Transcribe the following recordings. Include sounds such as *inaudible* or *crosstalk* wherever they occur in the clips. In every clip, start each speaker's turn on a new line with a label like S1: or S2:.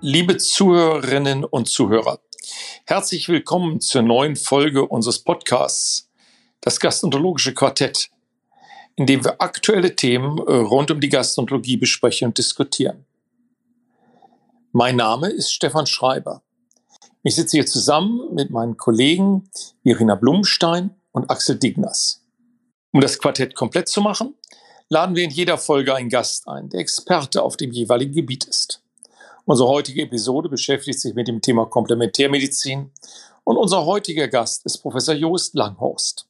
S1: Liebe Zuhörerinnen und Zuhörer, herzlich willkommen zur neuen Folge unseres Podcasts, das Gastroenterologische Quartett, in dem wir aktuelle Themen äh, rund um die Gastroenterologie besprechen und diskutieren. Mein Name ist Stefan Schreiber. Ich sitze hier zusammen mit meinen Kollegen Irina Blumstein und Axel Dignas. Um das Quartett komplett zu machen, laden wir in jeder Folge einen Gast ein, der Experte auf dem jeweiligen Gebiet ist. Unsere heutige Episode beschäftigt sich mit dem Thema Komplementärmedizin und unser heutiger Gast ist Professor Joost Langhorst.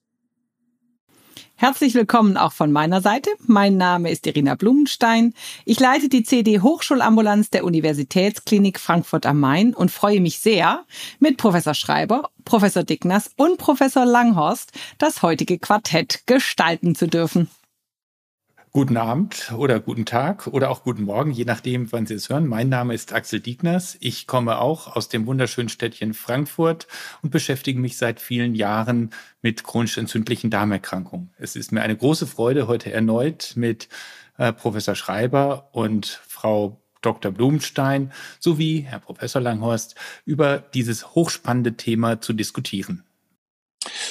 S2: Herzlich willkommen auch von meiner Seite. Mein Name ist Irina Blumenstein. Ich leite die CD Hochschulambulanz der Universitätsklinik Frankfurt am Main und freue mich sehr, mit Professor Schreiber, Professor Dickners und Professor Langhorst das heutige Quartett gestalten zu dürfen.
S3: Guten Abend oder guten Tag oder auch guten Morgen, je nachdem, wann Sie es hören. Mein Name ist Axel Diegners. Ich komme auch aus dem wunderschönen Städtchen Frankfurt und beschäftige mich seit vielen Jahren mit chronisch entzündlichen Darmerkrankungen. Es ist mir eine große Freude, heute erneut mit äh, Professor Schreiber und Frau Dr. Blumenstein sowie Herr Professor Langhorst über dieses hochspannende Thema zu diskutieren.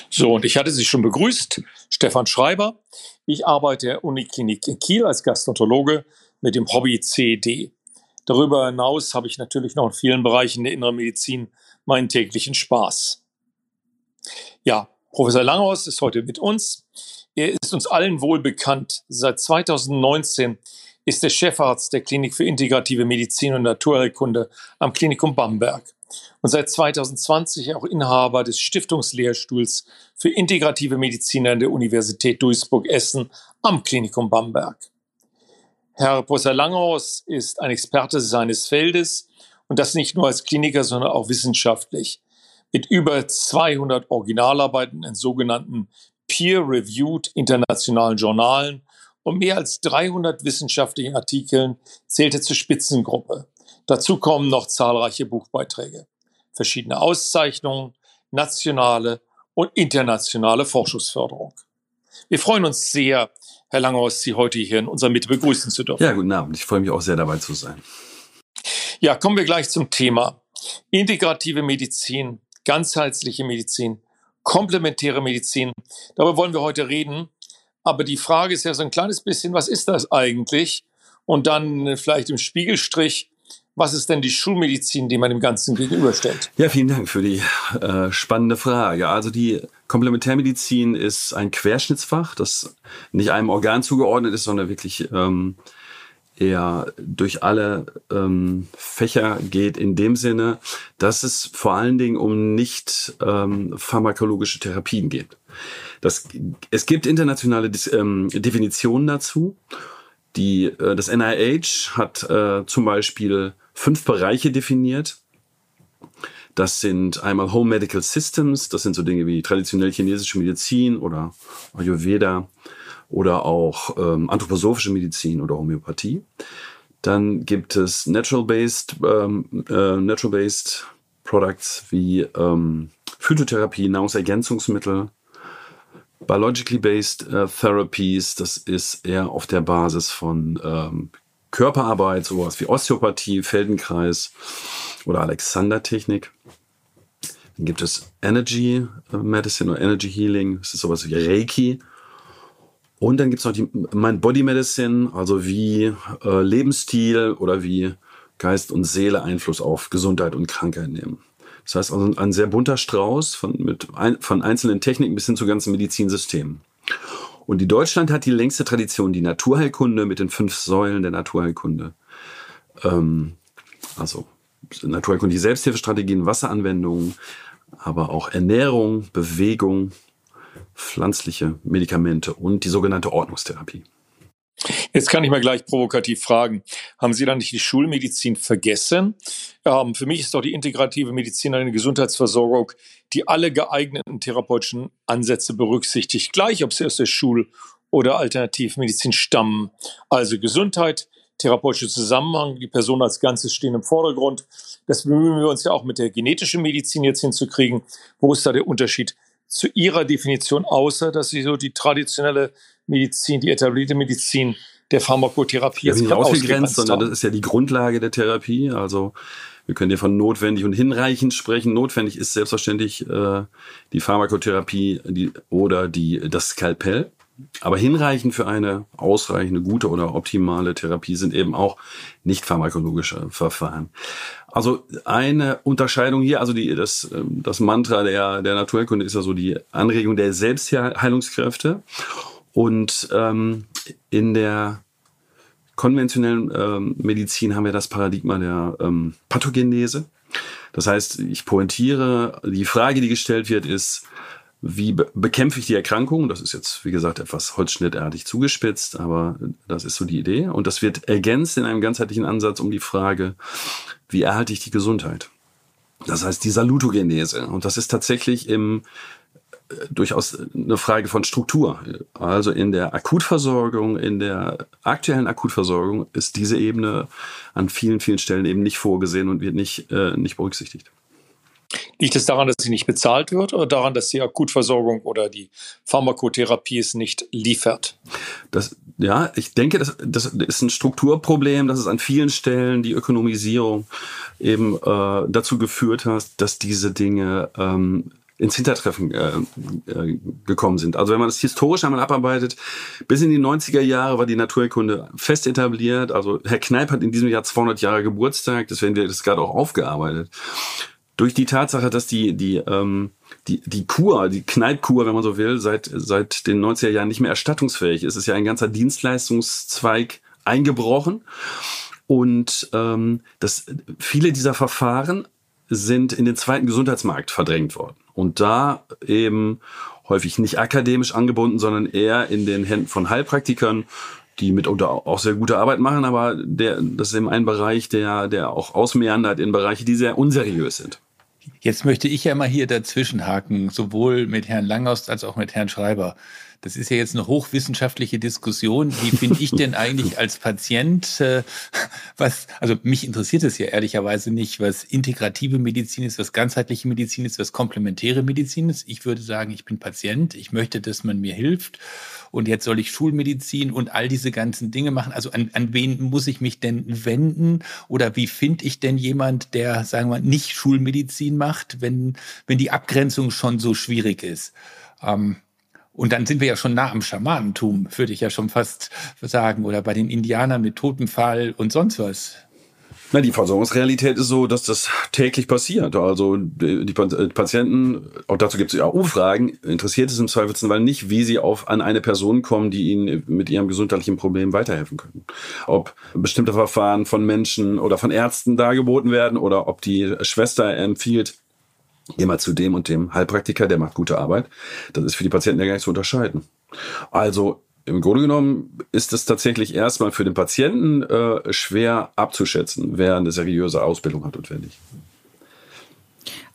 S1: So, und ich hatte Sie schon begrüßt, Stefan Schreiber. Ich arbeite der Uniklinik in Kiel als Gastroenterologe mit dem Hobby CED. Darüber hinaus habe ich natürlich noch in vielen Bereichen der inneren Medizin meinen täglichen Spaß. Ja, Professor Langhaus ist heute mit uns. Er ist uns allen wohl bekannt. Seit 2019 ist er Chefarzt der Klinik für integrative Medizin und Naturheilkunde am Klinikum Bamberg und seit 2020 auch Inhaber des Stiftungslehrstuhls für integrative Medizin an der Universität Duisburg-Essen am Klinikum Bamberg. Herr Professor Langhaus ist ein Experte seines Feldes und das nicht nur als Kliniker, sondern auch wissenschaftlich. Mit über 200 Originalarbeiten in sogenannten peer-reviewed internationalen Journalen und mehr als 300 wissenschaftlichen Artikeln zählte zur Spitzengruppe. Dazu kommen noch zahlreiche Buchbeiträge, verschiedene Auszeichnungen, nationale und internationale Forschungsförderung. Wir freuen uns sehr, Herr Langhaus, Sie heute hier in unserer Mitte begrüßen zu dürfen.
S4: Ja, guten Abend. Ich freue mich auch sehr dabei zu sein.
S1: Ja, kommen wir gleich zum Thema. Integrative Medizin, ganzheitliche Medizin, komplementäre Medizin. Darüber wollen wir heute reden. Aber die Frage ist ja so ein kleines bisschen, was ist das eigentlich? Und dann vielleicht im Spiegelstrich, was ist denn die Schulmedizin, die man dem Ganzen gegenüberstellt?
S4: Ja, vielen Dank für die äh, spannende Frage. Also die Komplementärmedizin ist ein Querschnittsfach, das nicht einem Organ zugeordnet ist, sondern wirklich ähm, eher durch alle ähm, Fächer geht in dem Sinne, dass es vor allen Dingen um nicht ähm, pharmakologische Therapien geht. Das, es gibt internationale ähm, Definitionen dazu. Die, äh, das NIH hat äh, zum Beispiel fünf Bereiche definiert. Das sind einmal Home Medical Systems, das sind so Dinge wie traditionell chinesische Medizin oder Ayurveda oder auch ähm, anthroposophische Medizin oder Homöopathie. Dann gibt es Natural-Based ähm, äh, Natural Products wie ähm, Phytotherapie, Nahrungsergänzungsmittel, Biologically Based äh, Therapies, das ist eher auf der Basis von ähm, Körperarbeit, sowas wie Osteopathie, Feldenkreis oder Alexander-Technik. Dann gibt es Energy äh, Medicine oder Energy Healing, das ist sowas wie Reiki. Und dann gibt es noch die Mind Body Medicine, also wie äh, Lebensstil oder wie Geist und Seele Einfluss auf Gesundheit und Krankheit nehmen. Das heißt also ein sehr bunter Strauß von, mit ein, von einzelnen Techniken bis hin zu ganzen Medizinsystemen. Und die Deutschland hat die längste Tradition, die Naturheilkunde mit den fünf Säulen der Naturheilkunde. Ähm, also Naturheilkunde, die Selbsthilfestrategien, Wasseranwendungen, aber auch Ernährung, Bewegung, pflanzliche Medikamente und die sogenannte Ordnungstherapie.
S1: Jetzt kann ich mal gleich provokativ fragen, haben Sie dann nicht die Schulmedizin vergessen? Ähm, für mich ist doch die integrative Medizin eine Gesundheitsversorgung, die alle geeigneten therapeutischen Ansätze berücksichtigt, gleich ob sie aus der Schul- oder Alternativmedizin stammen. Also Gesundheit, therapeutischer Zusammenhang, die Person als Ganzes stehen im Vordergrund. Das bemühen wir uns ja auch mit der genetischen Medizin jetzt hinzukriegen. Wo ist da der Unterschied zu Ihrer Definition, außer dass Sie so die traditionelle Medizin, die etablierte Medizin der Pharmakotherapie
S4: ja, nicht ausgegrenzt, sondern das ist ja die Grundlage der Therapie. Also wir können hier von notwendig und hinreichend sprechen. Notwendig ist selbstverständlich äh, die Pharmakotherapie die, oder die, das Skalpell. Aber hinreichend für eine ausreichende, gute oder optimale Therapie sind eben auch nicht pharmakologische Verfahren. Also eine Unterscheidung hier, also die, das, ähm, das Mantra der, der Naturheilkunde ist ja so die Anregung der Selbstheilungskräfte. Und ähm, in der konventionellen ähm, Medizin haben wir das Paradigma der ähm, Pathogenese. Das heißt, ich pointiere, die Frage, die gestellt wird, ist, wie be bekämpfe ich die Erkrankung? Das ist jetzt, wie gesagt, etwas holzschnittartig zugespitzt, aber das ist so die Idee. Und das wird ergänzt in einem ganzheitlichen Ansatz um die Frage, wie erhalte ich die Gesundheit? Das heißt, die Salutogenese. Und das ist tatsächlich im durchaus eine Frage von Struktur. Also in der Akutversorgung, in der aktuellen Akutversorgung ist diese Ebene an vielen, vielen Stellen eben nicht vorgesehen und wird nicht, äh, nicht berücksichtigt.
S1: Liegt es daran, dass sie nicht bezahlt wird oder daran, dass die Akutversorgung oder die Pharmakotherapie es nicht liefert?
S4: Das, ja, ich denke, das, das ist ein Strukturproblem, dass es an vielen Stellen die Ökonomisierung eben äh, dazu geführt hat, dass diese Dinge ähm, ins Hintertreffen äh, äh, gekommen sind. Also wenn man das historisch einmal abarbeitet, bis in die 90er Jahre war die Naturheilkunde fest etabliert. Also Herr Kneip hat in diesem Jahr 200 Jahre Geburtstag, deswegen wird das gerade auch aufgearbeitet. Durch die Tatsache, dass die, die, ähm, die, die Kur, die Kneipkur, wenn man so will, seit, seit den 90er Jahren nicht mehr erstattungsfähig ist, ist ja ein ganzer Dienstleistungszweig eingebrochen. Und ähm, das, viele dieser Verfahren sind in den zweiten Gesundheitsmarkt verdrängt worden. Und da eben häufig nicht akademisch angebunden, sondern eher in den Händen von Heilpraktikern, die mitunter auch sehr gute Arbeit machen, aber der, das ist eben ein Bereich, der, der auch ausmeandert in Bereiche, die sehr unseriös sind.
S3: Jetzt möchte ich ja mal hier dazwischenhaken, sowohl mit Herrn Langhaus als auch mit Herrn Schreiber. Das ist ja jetzt eine hochwissenschaftliche Diskussion. Wie finde ich denn eigentlich *laughs* als Patient, äh, was, also mich interessiert es ja ehrlicherweise nicht, was integrative Medizin ist, was ganzheitliche Medizin ist, was komplementäre Medizin ist. Ich würde sagen, ich bin Patient, ich möchte, dass man mir hilft und jetzt soll ich Schulmedizin und all diese ganzen Dinge machen. Also an, an wen muss ich mich denn wenden oder wie finde ich denn jemand, der, sagen wir, nicht Schulmedizin macht, wenn, wenn die Abgrenzung schon so schwierig ist? Ähm, und dann sind wir ja schon nah am Schamanentum, würde ich ja schon fast sagen, oder bei den Indianern mit Totenfall und sonst was.
S4: Na, die Versorgungsrealität ist so, dass das täglich passiert. Also die, die Patienten, auch dazu gibt es ja Umfragen, interessiert es im Zweifelsfall nicht, wie sie auf an eine Person kommen, die ihnen mit ihrem gesundheitlichen Problem weiterhelfen können. Ob bestimmte Verfahren von Menschen oder von Ärzten dargeboten werden oder ob die Schwester empfiehlt, geh mal zu dem und dem Heilpraktiker, der macht gute Arbeit. Das ist für die Patienten ja gar nicht zu unterscheiden. Also im Grunde genommen ist es tatsächlich erstmal für den Patienten äh, schwer abzuschätzen, wer eine seriöse Ausbildung hat und wer nicht.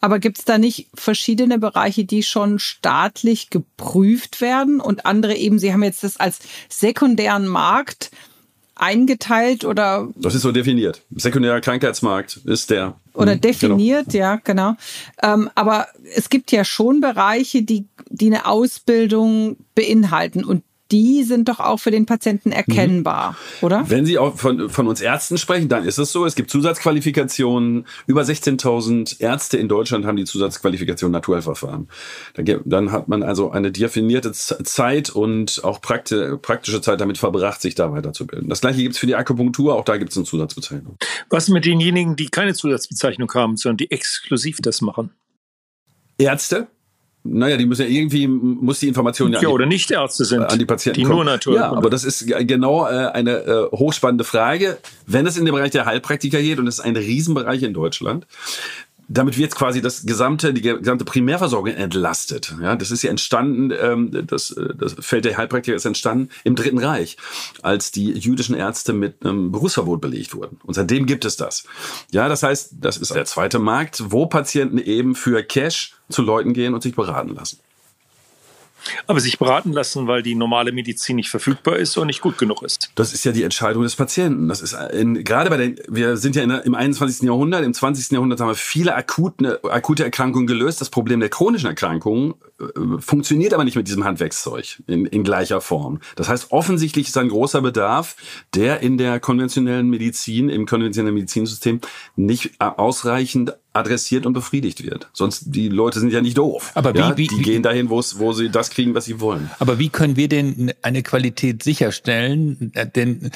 S2: Aber gibt es da nicht verschiedene Bereiche, die schon staatlich geprüft werden und andere eben, Sie haben jetzt das als sekundären Markt eingeteilt oder?
S4: Das ist so definiert. Sekundärer Krankheitsmarkt ist der.
S2: Oder mhm, definiert, genau. ja, genau. Ähm, aber es gibt ja schon Bereiche, die, die eine Ausbildung beinhalten und die sind doch auch für den Patienten erkennbar, mhm. oder?
S4: Wenn Sie auch von, von uns Ärzten sprechen, dann ist es so. Es gibt Zusatzqualifikationen. Über 16.000 Ärzte in Deutschland haben die Zusatzqualifikation Naturheilverfahren. Dann hat man also eine definierte Zeit und auch praktische Zeit damit verbracht, sich da weiterzubilden. Das gleiche gibt es für die Akupunktur. Auch da gibt es eine Zusatzbezeichnung.
S1: Was mit denjenigen, die keine Zusatzbezeichnung haben, sondern die exklusiv das machen?
S4: Ärzte, naja, die müssen ja irgendwie, muss die Information
S1: ja, ja oder nicht Ärzte sind,
S4: an die Patienten
S1: die
S4: kommen.
S1: nur Natur.
S4: Ja, aber das ist genau äh, eine äh, hochspannende Frage. Wenn es in den Bereich der Heilpraktiker geht, und das ist ein Riesenbereich in Deutschland, damit wird quasi das gesamte, die gesamte Primärversorgung entlastet. Ja, das ist ja entstanden, ähm, das, äh, das Feld der Heilpraktiker ist entstanden im Dritten Reich, als die jüdischen Ärzte mit einem Berufsverbot belegt wurden. Und seitdem gibt es das. Ja, das heißt, das ist der zweite Markt, wo Patienten eben für Cash zu Leuten gehen und sich beraten lassen.
S1: Aber sich beraten lassen, weil die normale Medizin nicht verfügbar ist und nicht gut genug ist.
S4: Das ist ja die Entscheidung des Patienten. Das ist in, gerade bei den, wir sind ja in, im 21. Jahrhundert, im 20. Jahrhundert haben wir viele akute, akute Erkrankungen gelöst. Das Problem der chronischen Erkrankungen funktioniert aber nicht mit diesem Handwerkszeug in, in gleicher Form. Das heißt, offensichtlich ist ein großer Bedarf, der in der konventionellen Medizin, im konventionellen Medizinsystem nicht ausreichend adressiert und befriedigt wird. Sonst, die Leute sind ja nicht doof.
S3: Aber wie,
S4: ja,
S3: wie,
S4: die
S3: wie,
S4: gehen dahin, wo sie das kriegen, was sie wollen.
S3: Aber wie können wir denn eine Qualität sicherstellen? Denn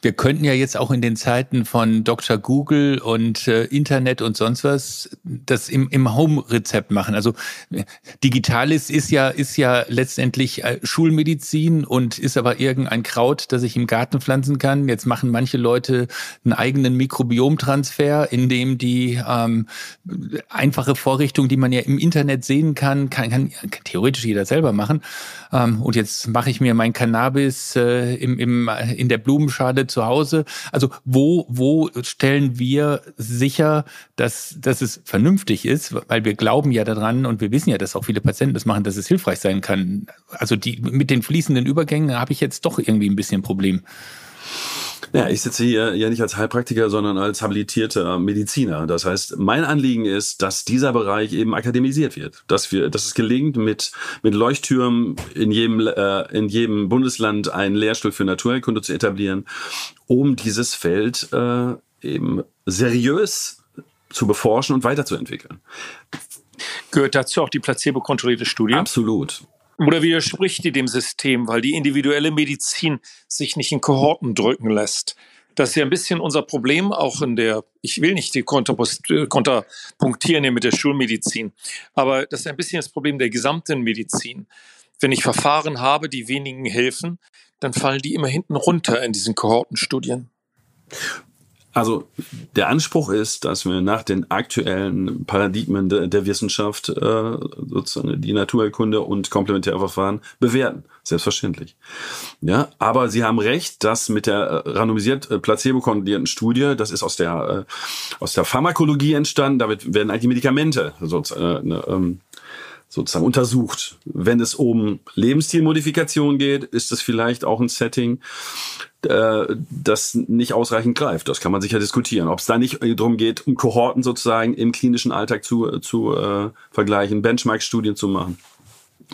S3: wir könnten ja jetzt auch in den Zeiten von Dr. Google und äh, Internet und sonst was das im, im Home-Rezept machen. Also Digitales ist ja, ist ja letztendlich äh, Schulmedizin und ist aber irgendein Kraut, das ich im Garten pflanzen kann. Jetzt machen manche Leute einen eigenen Mikrobiomtransfer, in dem die ähm, einfache Vorrichtung, die man ja im Internet sehen kann, kann, kann, kann theoretisch jeder selber machen. Ähm, und jetzt mache ich mir mein Cannabis äh, im, im, in der Blumenschale gerade zu Hause? Also wo, wo stellen wir sicher, dass, dass es vernünftig ist? Weil wir glauben ja daran und wir wissen ja, dass auch viele Patienten das machen, dass es hilfreich sein kann. Also die, mit den fließenden Übergängen habe ich jetzt doch irgendwie ein bisschen Problem.
S4: Ja, ich sitze hier ja nicht als Heilpraktiker, sondern als habilitierter Mediziner. Das heißt, mein Anliegen ist, dass dieser Bereich eben akademisiert wird, dass wir, dass es gelingt, mit mit Leuchttürmen in jedem äh, in jedem Bundesland einen Lehrstuhl für Naturheilkunde zu etablieren, um dieses Feld äh, eben seriös zu beforschen und weiterzuentwickeln.
S1: Gehört dazu auch die placebo-kontrollierte Studie?
S4: Absolut.
S1: Oder widerspricht die dem System, weil die individuelle Medizin sich nicht in Kohorten drücken lässt? Das ist ja ein bisschen unser Problem, auch in der, ich will nicht die konterpunktieren hier mit der Schulmedizin, aber das ist ein bisschen das Problem der gesamten Medizin. Wenn ich Verfahren habe, die wenigen helfen, dann fallen die immer hinten runter in diesen Kohortenstudien.
S4: Also der Anspruch ist, dass wir nach den aktuellen Paradigmen de, der Wissenschaft äh, sozusagen die Naturerkunde und Komplementärverfahren bewerten. Selbstverständlich. Ja, aber Sie haben recht, dass mit der äh, randomisiert äh, placebo-kontrollierten Studie, das ist aus der äh, aus der Pharmakologie entstanden, damit werden eigentlich Medikamente sozusagen, äh, ähm, sozusagen untersucht. Wenn es um Lebensstilmodifikation geht, ist es vielleicht auch ein Setting, äh, das nicht ausreichend greift. Das kann man sicher diskutieren. Ob es da nicht darum geht, um Kohorten sozusagen im klinischen Alltag zu, zu äh, vergleichen, Benchmark-Studien zu machen.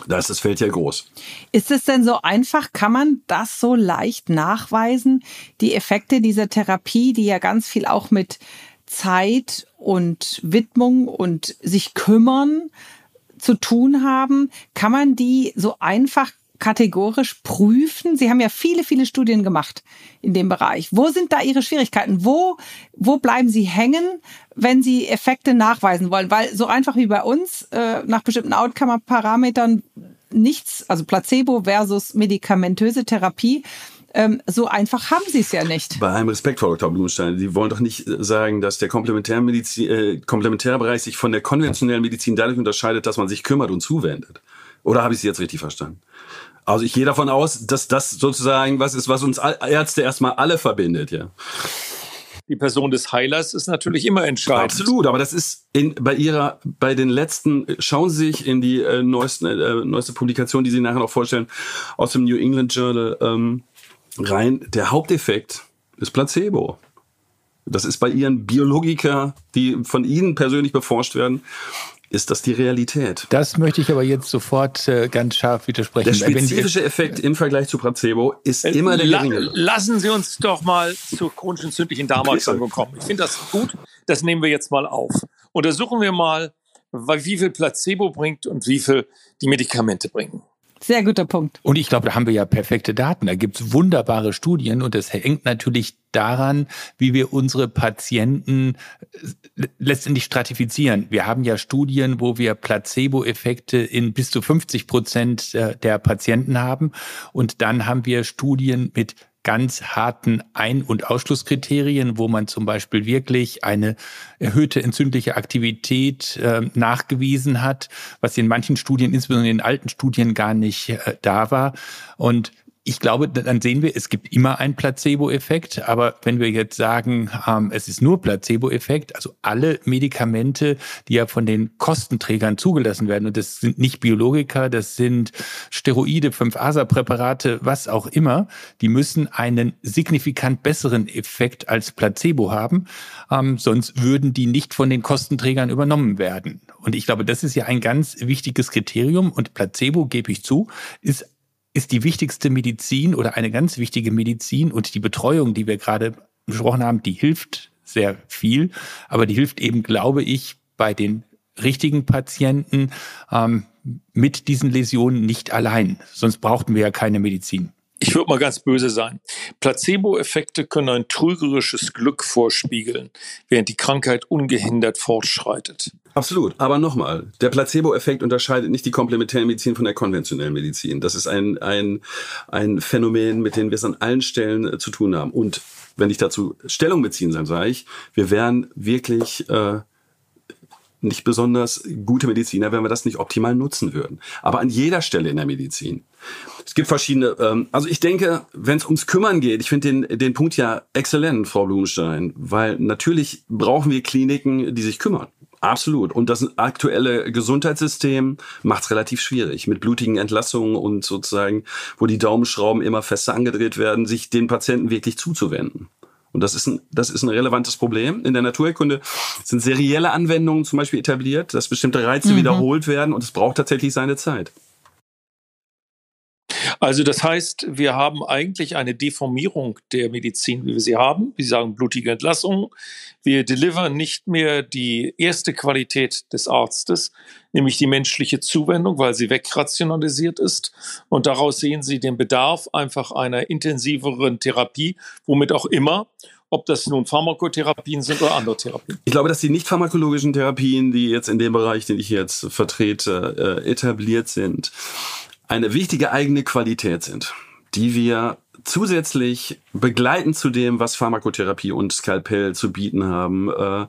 S4: Da ist das Feld ja groß.
S2: Ist es denn so einfach? Kann man das so leicht nachweisen? Die Effekte dieser Therapie, die ja ganz viel auch mit Zeit und Widmung und sich kümmern zu tun haben, kann man die so einfach kategorisch prüfen? Sie haben ja viele, viele Studien gemacht in dem Bereich. Wo sind da Ihre Schwierigkeiten? Wo, wo bleiben Sie hängen, wenn Sie Effekte nachweisen wollen? Weil so einfach wie bei uns äh, nach bestimmten Outcome-Parametern nichts, also Placebo versus medikamentöse Therapie, ähm, so einfach haben sie es ja nicht.
S4: Bei allem Respekt, Frau Dr. Blumenstein, Sie wollen doch nicht äh, sagen, dass der Komplementärmedizin, äh, Komplementärbereich sich von der konventionellen Medizin dadurch unterscheidet, dass man sich kümmert und zuwendet. Oder habe ich Sie jetzt richtig verstanden? Also ich gehe davon aus, dass das sozusagen was ist, was uns Ärzte erstmal alle verbindet, ja.
S1: Die Person des Heilers ist natürlich immer entscheidend.
S4: Absolut, aber das ist in, bei ihrer, bei den letzten, schauen Sie sich in die äh, neuesten, äh, neueste Publikation, die Sie nachher noch vorstellen, aus dem New England Journal ähm, rein. Der Haupteffekt ist Placebo. Das ist bei Ihren Biologiker, die von Ihnen persönlich beforscht werden, ist das die Realität.
S3: Das möchte ich aber jetzt sofort äh, ganz scharf widersprechen.
S4: Der spezifische Effekt im Vergleich zu Placebo ist äh, immer der geringe.
S1: Lassen Sie uns doch mal zur chronischen entzündlichen Darmerkrankung kommen. Ich finde das gut. Das nehmen wir jetzt mal auf. Untersuchen wir mal, wie viel Placebo bringt und wie viel die Medikamente bringen.
S2: Sehr guter Punkt.
S3: Und ich glaube, da haben wir ja perfekte Daten. Da gibt's wunderbare Studien und das hängt natürlich daran, wie wir unsere Patienten äh, letztendlich stratifizieren. Wir haben ja Studien, wo wir Placebo-Effekte in bis zu 50 Prozent der Patienten haben. Und dann haben wir Studien mit ganz harten Ein- und Ausschlusskriterien, wo man zum Beispiel wirklich eine erhöhte entzündliche Aktivität äh, nachgewiesen hat, was in manchen Studien, insbesondere in den alten Studien, gar nicht äh, da war. Und ich glaube, dann sehen wir, es gibt immer einen Placebo-Effekt. Aber wenn wir jetzt sagen, ähm, es ist nur Placebo-Effekt, also alle Medikamente, die ja von den Kostenträgern zugelassen werden, und das sind nicht Biologika, das sind Steroide, 5-ASA-Präparate, was auch immer, die müssen einen signifikant besseren Effekt als Placebo haben. Ähm, sonst würden die nicht von den Kostenträgern übernommen werden. Und ich glaube, das ist ja ein ganz wichtiges Kriterium. Und Placebo, gebe ich zu, ist ist die wichtigste Medizin oder eine ganz wichtige Medizin und die Betreuung, die wir gerade besprochen haben, die hilft sehr viel, aber die hilft eben, glaube ich, bei den richtigen Patienten ähm, mit diesen Läsionen nicht allein. Sonst brauchten wir ja keine Medizin
S1: ich würde mal ganz böse sein. Placebo-Effekte können ein trügerisches Glück vorspiegeln, während die Krankheit ungehindert fortschreitet.
S4: Absolut. Aber nochmal, der Placebo-Effekt unterscheidet nicht die Komplementärmedizin von der konventionellen Medizin. Das ist ein, ein, ein Phänomen, mit dem wir es an allen Stellen äh, zu tun haben. Und wenn ich dazu Stellung beziehen soll, sage ich, wir wären wirklich äh, nicht besonders gute Mediziner, wenn wir das nicht optimal nutzen würden. Aber an jeder Stelle in der Medizin. Es gibt verschiedene, ähm, also ich denke, wenn es ums Kümmern geht, ich finde den, den Punkt ja exzellent, Frau Blumenstein, weil natürlich brauchen wir Kliniken, die sich kümmern. Absolut. Und das aktuelle Gesundheitssystem macht es relativ schwierig, mit blutigen Entlassungen und sozusagen, wo die Daumenschrauben immer fester angedreht werden, sich den Patienten wirklich zuzuwenden. Und das ist ein, das ist ein relevantes Problem. In der Naturheilkunde sind serielle Anwendungen zum Beispiel etabliert, dass bestimmte Reize mhm. wiederholt werden und es braucht tatsächlich seine Zeit.
S1: Also das heißt, wir haben eigentlich eine Deformierung der Medizin, wie wir sie haben. Wir sagen blutige Entlassung. Wir delivern nicht mehr die erste Qualität des Arztes, nämlich die menschliche Zuwendung, weil sie wegrationalisiert ist. Und daraus sehen Sie den Bedarf einfach einer intensiveren Therapie, womit auch immer ob das nun Pharmakotherapien sind oder andere Therapien.
S4: Ich glaube, dass die nicht pharmakologischen Therapien, die jetzt in dem Bereich, den ich jetzt vertrete, äh, etabliert sind, eine wichtige eigene Qualität sind, die wir zusätzlich begleitend zu dem, was Pharmakotherapie und Skalpell zu bieten haben, äh,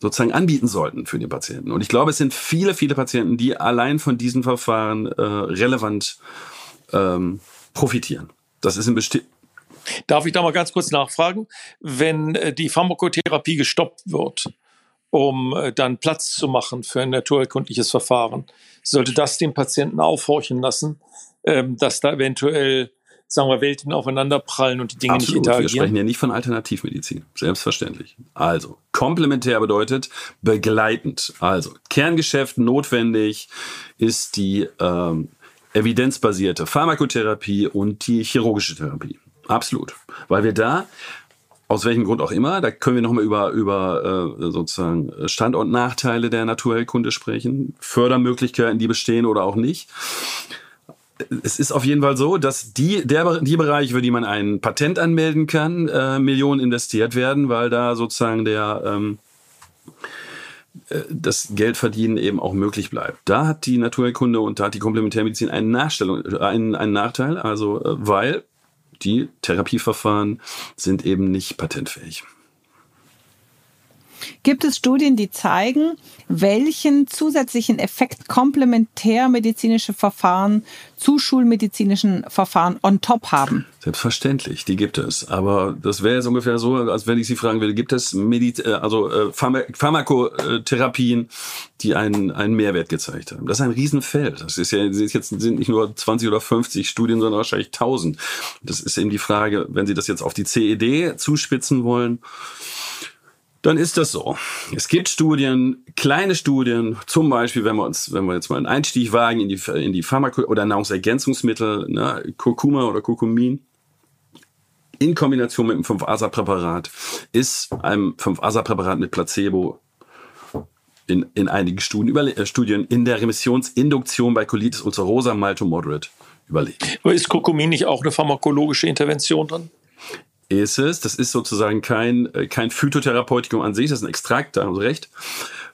S4: sozusagen anbieten sollten für den Patienten. Und ich glaube, es sind viele, viele Patienten, die allein von diesen Verfahren äh, relevant ähm, profitieren. Das ist ein bestimmten
S1: Darf ich da mal ganz kurz nachfragen? Wenn äh, die Pharmakotherapie gestoppt wird, um äh, dann Platz zu machen für ein naturerkundliches Verfahren, sollte das den Patienten aufhorchen lassen, ähm, dass da eventuell sagen wir, Welten aufeinanderprallen und die Dinge
S4: Absolut.
S1: nicht interagieren.
S4: Wir sprechen ja nicht von Alternativmedizin. Selbstverständlich. Also, komplementär bedeutet begleitend. Also, Kerngeschäft notwendig ist die ähm, evidenzbasierte Pharmakotherapie und die chirurgische Therapie. Absolut. Weil wir da aus welchem Grund auch immer, da können wir nochmal über, über äh, sozusagen Standortnachteile der Naturheilkunde sprechen, Fördermöglichkeiten, die bestehen oder auch nicht. Es ist auf jeden Fall so, dass die, der, die Bereiche, für die man ein Patent anmelden kann, äh, Millionen investiert werden, weil da sozusagen der ähm, äh, das Geldverdienen eben auch möglich bleibt. Da hat die Naturheilkunde und da hat die Komplementärmedizin einen, Nachstellung, einen, einen Nachteil, also äh, weil die Therapieverfahren sind eben nicht patentfähig.
S2: Gibt es Studien, die zeigen, welchen zusätzlichen Effekt komplementärmedizinische Verfahren zu schulmedizinischen Verfahren on top haben?
S4: Selbstverständlich, die gibt es. Aber das wäre jetzt ungefähr so, als wenn ich Sie fragen würde, gibt es Mediz äh, also äh, Pharmakotherapien, die einen, einen Mehrwert gezeigt haben? Das ist ein Riesenfeld. Das ist ja jetzt sind nicht nur 20 oder 50 Studien, sondern wahrscheinlich 1000. Das ist eben die Frage, wenn Sie das jetzt auf die CED zuspitzen wollen, dann ist das so. Es gibt Studien, kleine Studien, zum Beispiel, wenn wir uns, wenn wir jetzt mal einen Einstieg wagen in die, in die Pharmako- oder Nahrungsergänzungsmittel, ne, Kurkuma oder Kurkumin, in Kombination mit einem 5-ASA-Präparat, ist ein 5-ASA-Präparat mit Placebo in, in einigen Studien, äh, Studien in der Remissionsinduktion bei Colitis ulcerosa mild to moderate überlegt.
S1: Ist Kurkumin nicht auch eine pharmakologische Intervention drin?
S4: Ist es. Das ist sozusagen kein, äh, kein Phytotherapeutikum an sich, das ist ein Extrakt, da haben Sie recht.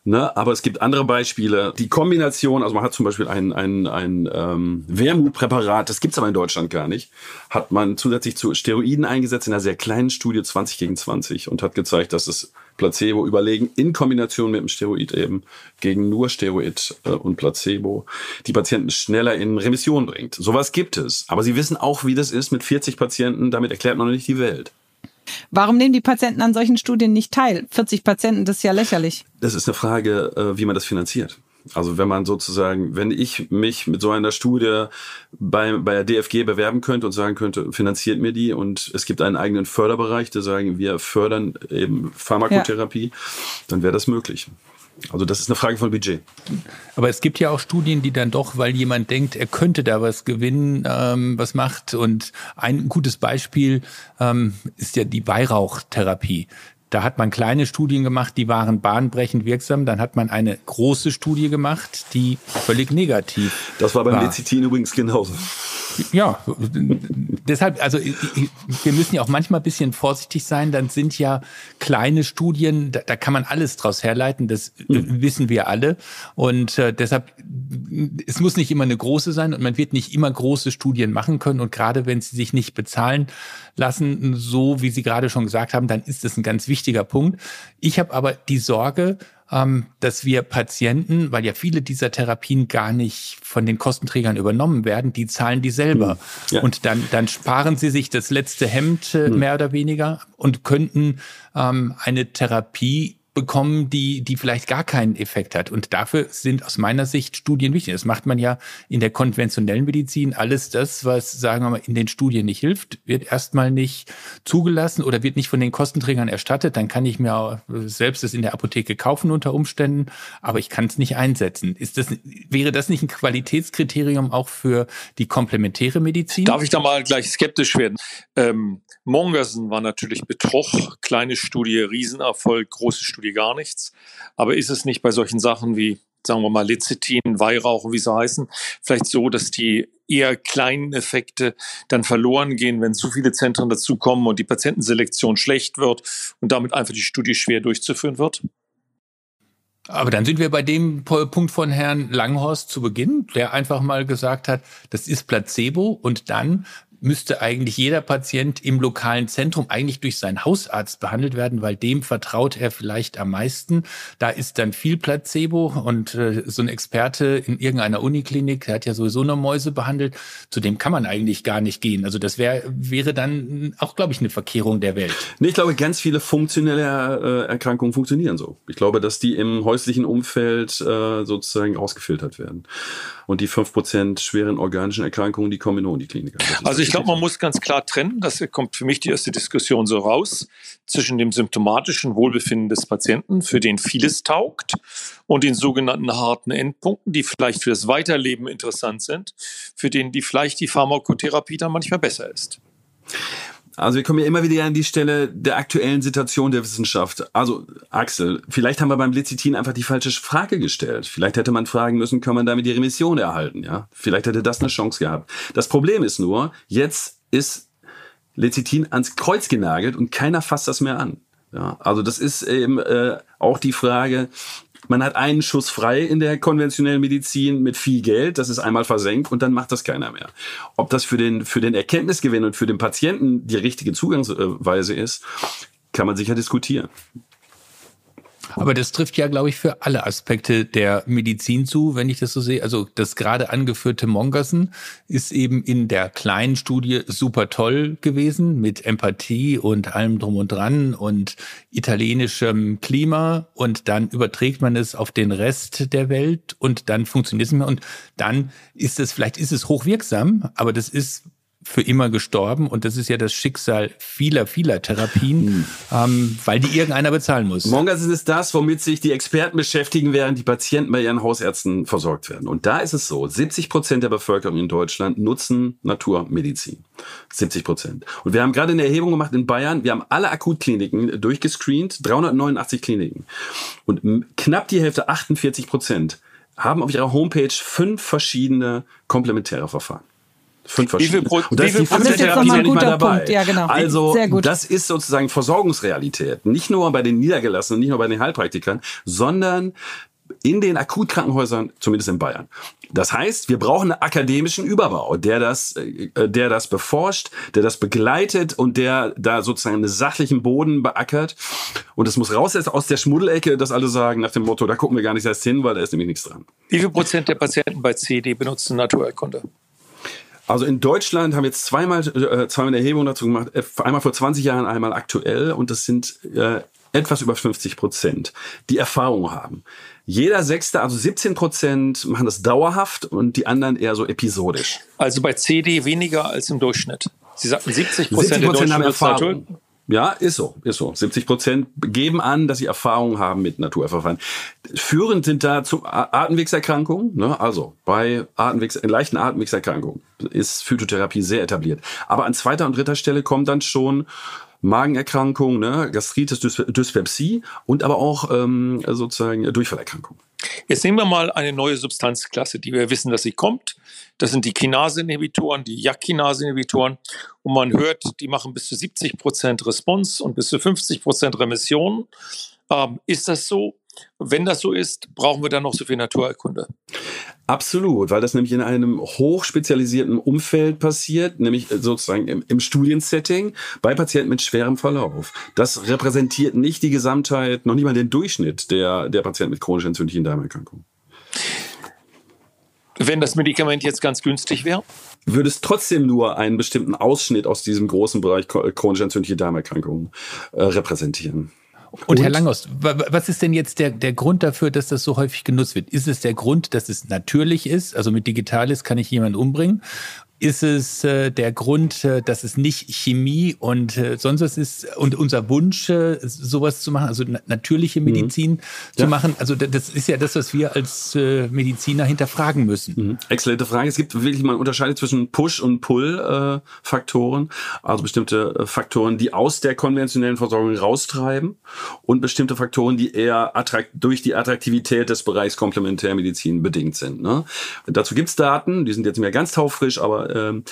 S4: Ne? Aber es gibt andere Beispiele. Die Kombination, also man hat zum Beispiel ein, ein, ein ähm, Wermutpräparat, das gibt's aber in Deutschland gar nicht, hat man zusätzlich zu Steroiden eingesetzt in einer sehr kleinen Studie 20 gegen 20 und hat gezeigt, dass es Placebo überlegen, in Kombination mit dem Steroid eben gegen nur Steroid äh, und Placebo, die Patienten schneller in Remission bringt. Sowas gibt es. Aber Sie wissen auch, wie das ist mit 40 Patienten. Damit erklärt man noch nicht die Welt.
S2: Warum nehmen die Patienten an solchen Studien nicht teil? 40 Patienten, das ist ja lächerlich.
S4: Das ist eine Frage, äh, wie man das finanziert. Also wenn man sozusagen, wenn ich mich mit so einer Studie bei, bei der DFG bewerben könnte und sagen könnte, finanziert mir die und es gibt einen eigenen Förderbereich, der sagen, wir fördern eben Pharmakotherapie, ja. dann wäre das möglich. Also das ist eine Frage von Budget.
S3: Aber es gibt ja auch Studien, die dann doch, weil jemand denkt, er könnte da was gewinnen, ähm, was macht. Und ein gutes Beispiel ähm, ist ja die Weihrauchtherapie. Da hat man kleine Studien gemacht, die waren bahnbrechend wirksam. Dann hat man eine große Studie gemacht, die völlig negativ.
S4: Das war beim war. Lecithin übrigens genauso.
S3: Ja, deshalb, also wir müssen ja auch manchmal ein bisschen vorsichtig sein. Dann sind ja kleine Studien, da, da kann man alles draus herleiten, das mhm. wissen wir alle. Und äh, deshalb, es muss nicht immer eine große sein und man wird nicht immer große Studien machen können. Und gerade wenn sie sich nicht bezahlen lassen, so wie Sie gerade schon gesagt haben, dann ist das ein ganz wichtiger Punkt. Ich habe aber die Sorge, ähm, dass wir Patienten, weil ja viele dieser Therapien gar nicht von den Kostenträgern übernommen werden, die zahlen die selber. Hm. Ja. Und dann, dann sparen sie sich das letzte Hemd äh, hm. mehr oder weniger und könnten ähm, eine Therapie bekommen, die, die vielleicht gar keinen Effekt hat. Und dafür sind aus meiner Sicht Studien wichtig. Das macht man ja in der konventionellen Medizin. Alles das, was, sagen wir mal, in den Studien nicht hilft, wird erstmal nicht zugelassen oder wird nicht von den Kostenträgern erstattet. Dann kann ich mir selbst das in der Apotheke kaufen unter Umständen, aber ich kann es nicht einsetzen. Ist das, wäre das nicht ein Qualitätskriterium auch für die komplementäre Medizin?
S1: Darf ich da mal gleich skeptisch werden? Ähm, Mongersen war natürlich Betrug, kleine Studie, Riesenerfolg, große Studie gar nichts. Aber ist es nicht bei solchen Sachen wie, sagen wir mal, Lecithin, Weihrauch, wie sie heißen, vielleicht so, dass die eher kleinen Effekte dann verloren gehen, wenn zu viele Zentren dazukommen und die Patientenselektion schlecht wird und damit einfach die Studie schwer durchzuführen wird?
S3: Aber dann sind wir bei dem Punkt von Herrn Langhorst zu Beginn, der einfach mal gesagt hat, das ist Placebo und dann müsste eigentlich jeder Patient im lokalen Zentrum eigentlich durch seinen Hausarzt behandelt werden, weil dem vertraut er vielleicht am meisten. Da ist dann viel Placebo und äh, so ein Experte in irgendeiner Uniklinik, der hat ja sowieso nur Mäuse behandelt, zu dem kann man eigentlich gar nicht gehen. Also das wäre wäre dann auch, glaube ich, eine Verkehrung der Welt.
S4: Nee, ich glaube, ganz viele funktionelle äh, Erkrankungen funktionieren so. Ich glaube, dass die im häuslichen Umfeld äh, sozusagen ausgefiltert werden. Und die fünf Prozent schweren organischen Erkrankungen, die kommen in die Uniklinik.
S1: Also ich glaube, man muss ganz klar trennen, das kommt für mich die erste Diskussion so raus, zwischen dem symptomatischen Wohlbefinden des Patienten, für den vieles taugt, und den sogenannten harten Endpunkten, die vielleicht für das Weiterleben interessant sind, für den die vielleicht die Pharmakotherapie dann manchmal besser ist.
S4: Also wir kommen ja immer wieder an die Stelle der aktuellen Situation der Wissenschaft. Also Axel, vielleicht haben wir beim Lecithin einfach die falsche Frage gestellt. Vielleicht hätte man fragen müssen, kann man damit die Remission erhalten? Ja, vielleicht hätte das eine Chance gehabt. Das Problem ist nur, jetzt ist Lecithin ans Kreuz genagelt und keiner fasst das mehr an. Ja, also das ist eben äh, auch die Frage, man hat einen Schuss frei in der konventionellen Medizin mit viel Geld, das ist einmal versenkt und dann macht das keiner mehr. Ob das für den, für den Erkenntnisgewinn und für den Patienten die richtige Zugangsweise ist, kann man sicher diskutieren.
S3: Aber das trifft ja, glaube ich, für alle Aspekte der Medizin zu, wenn ich das so sehe. Also das gerade angeführte Mongersen ist eben in der kleinen Studie super toll gewesen mit Empathie und allem drum und dran und italienischem Klima und dann überträgt man es auf den Rest der Welt und dann funktioniert es mehr und dann ist es, vielleicht ist es hochwirksam, aber das ist für immer gestorben. Und das ist ja das Schicksal vieler, vieler Therapien, hm. ähm, weil die irgendeiner bezahlen muss.
S4: Mongas ist das, womit sich die Experten beschäftigen, während die Patienten bei ihren Hausärzten versorgt werden. Und da ist es so, 70 Prozent der Bevölkerung in Deutschland nutzen Naturmedizin. 70 Prozent. Und wir haben gerade eine Erhebung gemacht in Bayern. Wir haben alle Akutkliniken durchgescreent, 389 Kliniken. Und knapp die Hälfte, 48 Prozent, haben auf ihrer Homepage fünf verschiedene komplementäre Verfahren. Fünf verschiedene. Wie viel Pro, und das wie viel ist Therapie ja nicht mal dabei. Ja, genau. Also das ist sozusagen Versorgungsrealität. Nicht nur bei den Niedergelassenen, nicht nur bei den Heilpraktikern, sondern in den Akutkrankenhäusern, zumindest in Bayern. Das heißt, wir brauchen einen akademischen Überbau, der das, äh, der das beforscht, der das begleitet und der da sozusagen einen sachlichen Boden beackert. Und es muss raus aus der Schmuddelecke, dass alle sagen nach dem Motto, da gucken wir gar nicht erst hin, weil da ist nämlich nichts dran.
S1: Wie viel Prozent der Patienten bei CD benutzen Naturheilkunde?
S4: Also in Deutschland haben wir jetzt zweimal, äh, zweimal eine Erhebung dazu gemacht, äh, einmal vor 20 Jahren, einmal aktuell und das sind äh, etwas über 50 Prozent, die Erfahrung haben. Jeder Sechste, also 17 Prozent, machen das dauerhaft und die anderen eher so episodisch.
S1: Also bei CD weniger als im Durchschnitt. Sie sagten 70 Prozent der Deutschen
S4: haben Erfahrung. Ja, ist so, ist so. 70 Prozent geben an, dass sie Erfahrung haben mit Naturverfahren. Führend sind da zum Atemwegserkrankungen, ne? also bei Atemwegs, leichten Atemwegserkrankungen ist Phytotherapie sehr etabliert. Aber an zweiter und dritter Stelle kommt dann schon Magenerkrankungen, ne? Gastritis, Dyspepsie und aber auch ähm, sozusagen Durchfallerkrankungen.
S1: Jetzt nehmen wir mal eine neue Substanzklasse, die wir wissen, dass sie kommt. Das sind die Kinase-Inhibitoren, die JAK-Kinase-Inhibitoren. Und man hört, die machen bis zu 70 Prozent Response und bis zu 50 Prozent Remission. Ähm, ist das so? Wenn das so ist, brauchen wir dann noch so viel Naturheilkunde?
S4: Absolut, weil das nämlich in einem hochspezialisierten Umfeld passiert, nämlich sozusagen im, im, Studiensetting bei Patienten mit schwerem Verlauf. Das repräsentiert nicht die Gesamtheit, noch nicht mal den Durchschnitt der, der Patienten mit chronisch entzündlichen Darmerkrankungen.
S1: Wenn das Medikament jetzt ganz günstig wäre?
S4: Würde es trotzdem nur einen bestimmten Ausschnitt aus diesem großen Bereich chronisch entzündliche Darmerkrankungen äh, repräsentieren.
S3: Und, und, Herr Langhaus, was ist denn jetzt der, der Grund dafür, dass das so häufig genutzt wird? Ist es der Grund, dass es natürlich ist? Also mit Digitalis kann ich jemanden umbringen? Ist es äh, der Grund, äh, dass es nicht Chemie und äh, sonst was ist und unser Wunsch, äh, sowas zu machen, also na natürliche mhm. Medizin mhm. zu ja. machen. Also das ist ja das, was wir als äh, Mediziner hinterfragen müssen.
S4: Mhm. Exzellente Frage. Es gibt wirklich, man unterscheidet zwischen Push- und Pull-Faktoren, äh, also bestimmte äh, Faktoren, die aus der konventionellen Versorgung raustreiben und bestimmte Faktoren, die eher durch die Attraktivität des Bereichs Komplementärmedizin bedingt sind. Ne? Dazu gibt's Daten, die sind jetzt nicht mehr ganz taufrisch, aber ähm,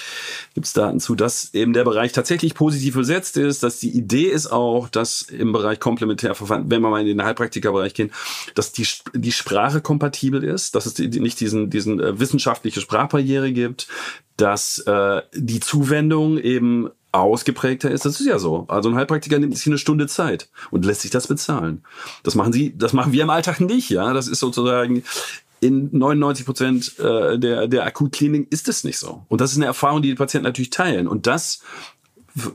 S4: gibt es Daten zu, dass eben der Bereich tatsächlich positiv besetzt ist, dass die Idee ist auch, dass im Bereich Komplementärverfahren, wenn wir mal in den Heilpraktikerbereich gehen, dass die, die Sprache kompatibel ist, dass es nicht diesen, diesen äh, wissenschaftliche Sprachbarriere gibt, dass äh, die Zuwendung eben ausgeprägter ist. Das ist ja so. Also ein Heilpraktiker nimmt sich eine Stunde Zeit und lässt sich das bezahlen. Das machen sie, das machen wir im Alltag nicht, ja. Das ist sozusagen in 99 Prozent äh, der, der Akutklinik ist es nicht so. Und das ist eine Erfahrung, die die Patienten natürlich teilen. Und das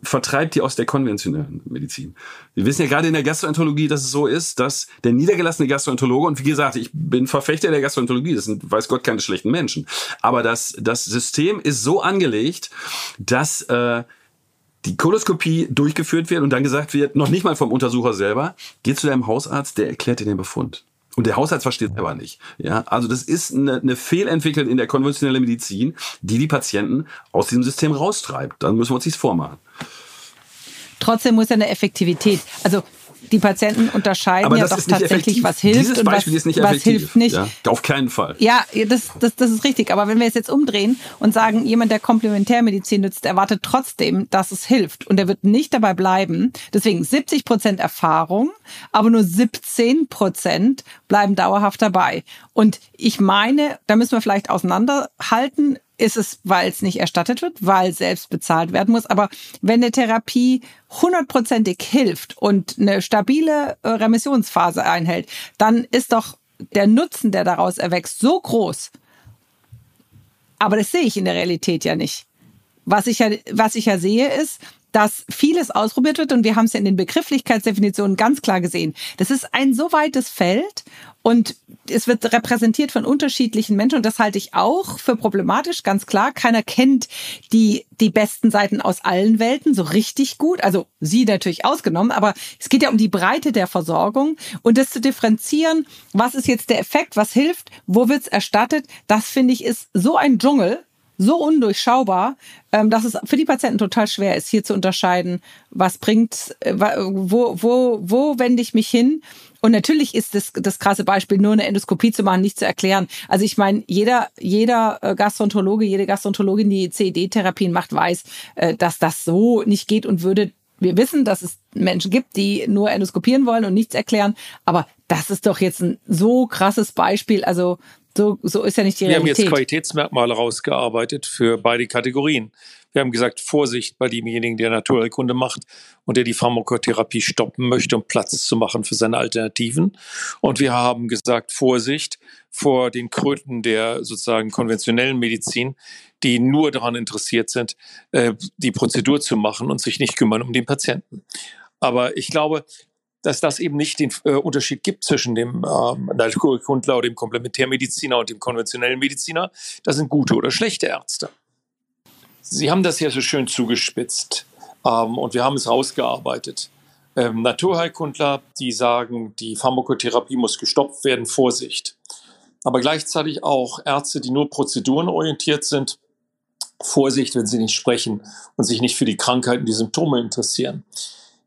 S4: vertreibt die aus der konventionellen Medizin. Wir wissen ja gerade in der Gastroenterologie, dass es so ist, dass der niedergelassene Gastroenterologe, und wie gesagt, ich bin Verfechter der Gastroenterologie, das sind, weiß Gott, keine schlechten Menschen, aber das, das System ist so angelegt, dass äh, die Koloskopie durchgeführt wird und dann gesagt wird, noch nicht mal vom Untersucher selber, geh zu deinem Hausarzt, der erklärt dir den Befund. Und der Hausarzt versteht selber nicht. Ja, also das ist eine, eine Fehlentwicklung in der konventionellen Medizin, die die Patienten aus diesem System raustreibt. Dann müssen wir uns nichts vormachen.
S2: Trotzdem muss eine Effektivität. Also die Patienten unterscheiden ja doch tatsächlich, effektiv. was hilft
S4: Dieses
S2: und
S4: Beispiel
S2: was,
S4: ist nicht
S2: was hilft nicht.
S4: Ja, auf keinen Fall.
S2: Ja, das, das, das ist richtig. Aber wenn wir es jetzt umdrehen und sagen, jemand, der Komplementärmedizin nützt, erwartet trotzdem, dass es hilft. Und er wird nicht dabei bleiben. Deswegen 70 Prozent Erfahrung, aber nur 17 Prozent bleiben dauerhaft dabei. Und ich meine, da müssen wir vielleicht auseinanderhalten, ist es, weil es nicht erstattet wird, weil selbst bezahlt werden muss. Aber wenn eine Therapie hundertprozentig hilft und eine stabile äh, Remissionsphase einhält, dann ist doch der Nutzen, der daraus erwächst, so groß. Aber das sehe ich in der Realität ja nicht. Was ich ja, was ich ja sehe, ist, dass vieles ausprobiert wird und wir haben es ja in den Begrifflichkeitsdefinitionen ganz klar gesehen. Das ist ein so weites Feld und es wird repräsentiert von unterschiedlichen Menschen und das halte ich auch für problematisch, ganz klar. Keiner kennt die, die besten Seiten aus allen Welten so richtig gut. Also sie natürlich ausgenommen, aber es geht ja um die Breite der Versorgung und das zu differenzieren, was ist jetzt der Effekt, was hilft, wo wird's erstattet, das finde ich ist so ein Dschungel, so undurchschaubar, ähm, dass es für die Patienten total schwer ist, hier zu unterscheiden, was bringt, äh, wo, wo, wo wende ich mich hin. Und natürlich ist das, das krasse Beispiel, nur eine Endoskopie zu machen, nicht zu erklären. Also ich meine, jeder, jeder äh, Gastroenterologe, jede Gastroenterologin, die CED-Therapien macht, weiß, äh, dass das so nicht geht und würde wir wissen, dass es Menschen gibt, die nur endoskopieren wollen und nichts erklären, aber das ist doch jetzt ein so krasses Beispiel. Also so, so ist ja nicht die
S1: Wir
S2: Realität.
S1: haben jetzt Qualitätsmerkmale rausgearbeitet für beide Kategorien. Wir haben gesagt, Vorsicht bei demjenigen, der Naturheilkunde macht und der die Pharmakotherapie stoppen möchte, um Platz zu machen für seine Alternativen. Und wir haben gesagt, Vorsicht vor den Kröten der sozusagen konventionellen Medizin, die nur daran interessiert sind, äh, die Prozedur zu machen und sich nicht kümmern um den Patienten. Aber ich glaube, dass das eben nicht den äh, Unterschied gibt zwischen dem ähm, oder dem Komplementärmediziner und dem konventionellen Mediziner. Das sind gute oder schlechte Ärzte. Sie haben das ja so schön zugespitzt ähm, und wir haben es rausgearbeitet. Ähm, Naturheilkundler, die sagen, die Pharmakotherapie muss gestoppt werden, Vorsicht. Aber gleichzeitig auch Ärzte, die nur prozedurenorientiert sind, Vorsicht, wenn sie nicht sprechen und sich nicht für die Krankheiten, die Symptome interessieren.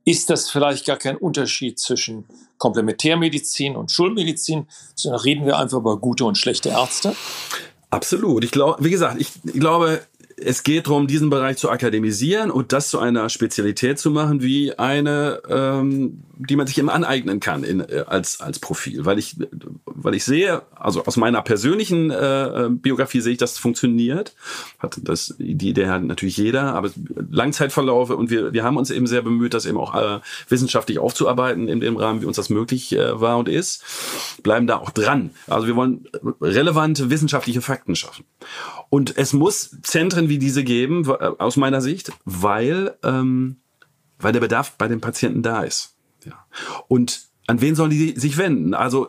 S1: Ist das vielleicht gar kein Unterschied zwischen Komplementärmedizin und Schulmedizin, sondern reden wir einfach über gute und schlechte Ärzte?
S4: Absolut. Ich glaube, wie gesagt, ich, glaube, es geht darum, diesen Bereich zu akademisieren und das zu einer Spezialität zu machen, wie eine, ähm, die man sich eben aneignen kann in, äh, als, als Profil. Weil ich, weil ich sehe, also aus meiner persönlichen äh, Biografie sehe ich, dass es funktioniert. Hat das, die Idee hat natürlich jeder, aber Langzeitverlaufe und wir, wir haben uns eben sehr bemüht, das eben auch äh, wissenschaftlich aufzuarbeiten in dem Rahmen, wie uns das möglich äh, war und ist. Bleiben da auch dran. Also wir wollen relevante wissenschaftliche Fakten schaffen. Und es muss Zentren wie diese geben, aus meiner Sicht, weil, ähm, weil der Bedarf bei den Patienten da ist. Ja. Und an wen sollen die sich wenden? Also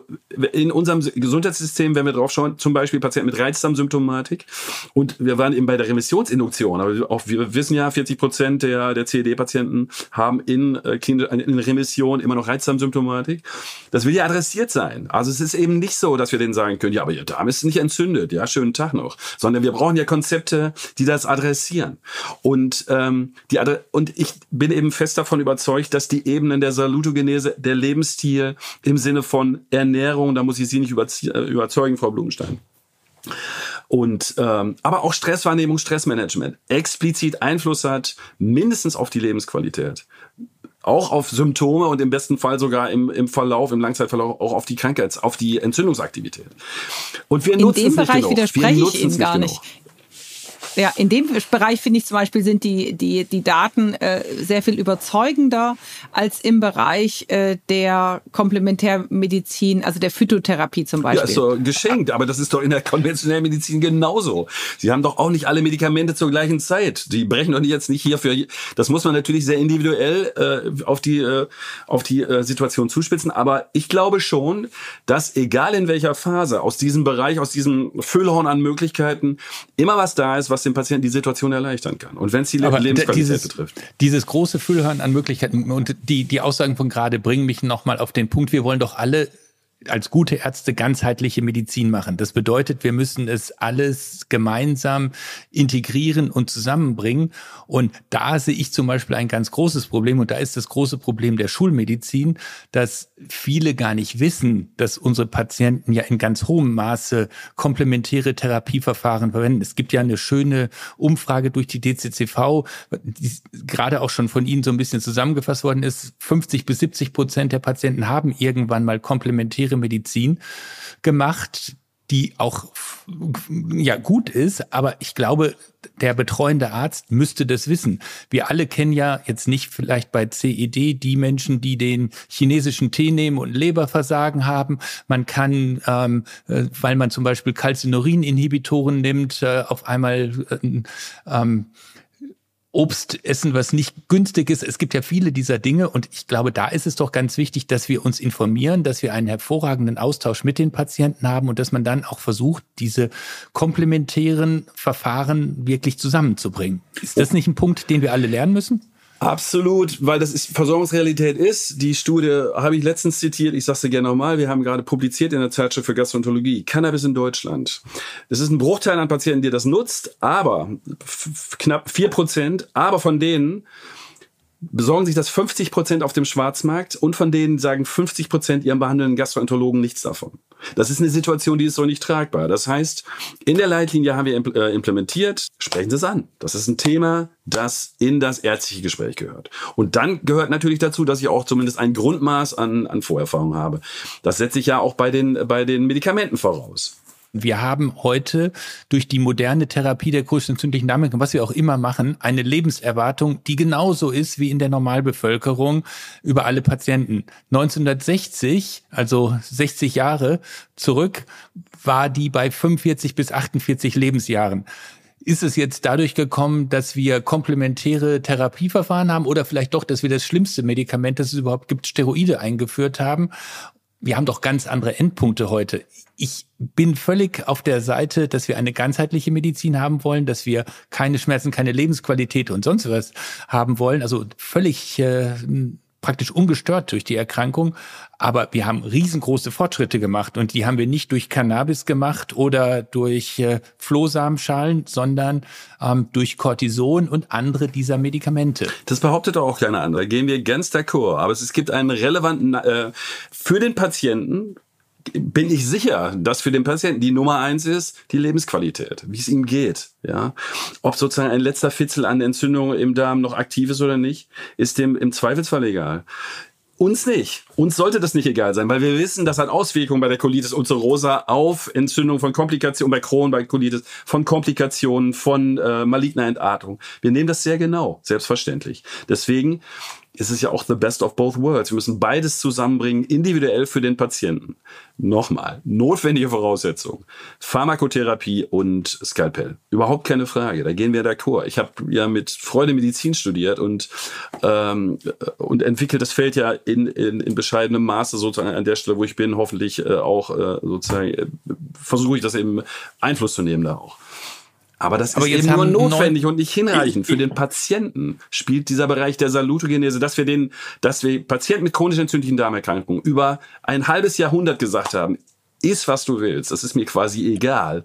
S4: in unserem Gesundheitssystem, wenn wir drauf schauen, zum Beispiel Patienten mit Reizdarmsymptomatik und wir waren eben bei der Remissionsinduktion, aber auch wir wissen ja, 40 Prozent der, der CED-Patienten haben in, äh, in Remission immer noch Reizdarmsymptomatik. Das will ja adressiert sein. Also es ist eben nicht so, dass wir denen sagen können, ja, aber Ihr Darm ist nicht entzündet, ja, schönen Tag noch, sondern wir brauchen ja Konzepte, die das adressieren. Und, ähm, die Adre und ich bin eben fest davon überzeugt, dass die Ebenen der Salutogenese, der Lebensstil, Lebensstil im Sinne von Ernährung, da muss ich Sie nicht äh, überzeugen, Frau Blumenstein. Und ähm, aber auch Stresswahrnehmung, Stressmanagement explizit Einfluss hat, mindestens auf die Lebensqualität auch auf Symptome und im besten Fall sogar im, im Verlauf, im Langzeitverlauf auch auf die Krankheits-, auf die Entzündungsaktivität.
S2: Und wir nutzen In dem Bereich widerspreche ich Ihnen gar nicht. Ja, in dem Bereich finde ich zum Beispiel sind die, die, die Daten äh, sehr viel überzeugender als im Bereich äh, der Komplementärmedizin, also der Phytotherapie zum Beispiel. Ja,
S4: ist doch geschenkt, aber das ist doch in der konventionellen Medizin genauso. Sie haben doch auch nicht alle Medikamente zur gleichen Zeit. Die brechen doch jetzt nicht hier für, das muss man natürlich sehr individuell äh, auf die, äh, auf die äh, Situation zuspitzen, aber ich glaube schon, dass egal in welcher Phase aus diesem Bereich, aus diesem Füllhorn an Möglichkeiten immer was da ist, was dem Patienten die Situation erleichtern kann. Und wenn es die Aber Lebensqualität
S3: dieses,
S4: betrifft.
S3: Dieses große Füllhören an Möglichkeiten und die, die Aussagen von gerade bringen mich nochmal auf den Punkt, wir wollen doch alle als gute Ärzte ganzheitliche Medizin machen. Das bedeutet, wir müssen es alles gemeinsam integrieren und zusammenbringen. Und da sehe ich zum Beispiel ein ganz großes Problem. Und da ist das große Problem der Schulmedizin, dass viele gar nicht wissen, dass unsere Patienten ja in ganz hohem Maße komplementäre Therapieverfahren verwenden. Es gibt ja eine schöne Umfrage durch die DCCV, die gerade auch schon von Ihnen so ein bisschen zusammengefasst worden ist. 50 bis 70 Prozent der Patienten haben irgendwann mal komplementäre Medizin gemacht, die auch ja gut ist, aber ich glaube, der betreuende Arzt müsste das wissen. Wir alle kennen ja jetzt nicht vielleicht bei CED die Menschen, die den chinesischen Tee nehmen und Leberversagen haben. Man kann, ähm, äh, weil man zum Beispiel Calcineurin-Inhibitoren nimmt, äh, auf einmal äh, ähm, Obst essen, was nicht günstig ist. Es gibt ja viele dieser Dinge und ich glaube, da ist es doch ganz wichtig, dass wir uns informieren, dass wir einen hervorragenden Austausch mit den Patienten haben und dass man dann auch versucht, diese komplementären Verfahren wirklich zusammenzubringen. Ist das nicht ein Punkt, den wir alle lernen müssen?
S4: Absolut, weil das ist Versorgungsrealität ist. Die Studie habe ich letztens zitiert, ich sage sie gerne nochmal, wir haben gerade publiziert in der Zeitschrift für Gastroenterologie, Cannabis in Deutschland. Das ist ein Bruchteil an Patienten, die das nutzt, aber knapp vier Prozent, aber von denen besorgen sich das 50 Prozent auf dem Schwarzmarkt und von denen sagen 50 Prozent ihrem behandelnden Gastroenterologen nichts davon. Das ist eine Situation, die ist so nicht tragbar. Das heißt, in der Leitlinie haben wir äh, implementiert, sprechen Sie es an. Das ist ein Thema, das in das ärztliche Gespräch gehört. Und dann gehört natürlich dazu, dass ich auch zumindest ein Grundmaß an, an Vorerfahrung habe. Das setze ich ja auch bei den, bei den Medikamenten voraus.
S3: Wir haben heute durch die moderne Therapie der entzündlichen Darmerkrankung, was wir auch immer machen, eine Lebenserwartung, die genauso ist wie in der Normalbevölkerung über alle Patienten. 1960, also 60 Jahre zurück, war die bei 45 bis 48 Lebensjahren. Ist es jetzt dadurch gekommen, dass wir komplementäre Therapieverfahren haben oder vielleicht doch, dass wir das schlimmste Medikament, das es überhaupt gibt, Steroide eingeführt haben? wir haben doch ganz andere Endpunkte heute. Ich bin völlig auf der Seite, dass wir eine ganzheitliche Medizin haben wollen, dass wir keine Schmerzen, keine Lebensqualität und sonst was haben wollen. Also völlig äh, praktisch ungestört durch die Erkrankung. Aber wir haben riesengroße Fortschritte gemacht und die haben wir nicht durch Cannabis gemacht oder durch äh, Flohsamenschalen, sondern ähm, durch Cortison und andere dieser Medikamente.
S4: Das behauptet auch keiner andere. Gehen wir ganz d'accord. Aber es gibt einen relevanten, äh, für den Patienten bin ich sicher, dass für den Patienten die Nummer eins ist, die Lebensqualität, wie es ihm geht. Ja, ob sozusagen ein letzter Fitzel an Entzündung im Darm noch aktiv ist oder nicht, ist dem im Zweifelsfall egal. Uns nicht. Uns sollte das nicht egal sein, weil wir wissen, das hat Auswirkungen bei der Colitis ulcerosa auf Entzündung von Komplikationen, bei Crohn, bei Colitis, von Komplikationen, von äh, maligner Entartung. Wir nehmen das sehr genau, selbstverständlich. Deswegen ist es ja auch the best of both worlds. Wir müssen beides zusammenbringen, individuell für den Patienten. Nochmal, notwendige Voraussetzung. Pharmakotherapie und Skalpell. Überhaupt keine Frage, da gehen wir d'accord. Ich habe ja mit Freude Medizin studiert und, ähm, und entwickelt das Feld ja in, in, in bescheidenem Maße sozusagen an der Stelle, wo ich bin, hoffentlich äh, auch äh, sozusagen, äh, versuche ich das eben Einfluss zu nehmen da auch. Aber das Aber ist eben nur notwendig und nicht hinreichend. Für den Patienten spielt dieser Bereich der Salutogenese, dass wir den, dass wir Patienten mit chronisch entzündlichen Darmerkrankungen über ein halbes Jahrhundert gesagt haben, iss was du willst, das ist mir quasi egal.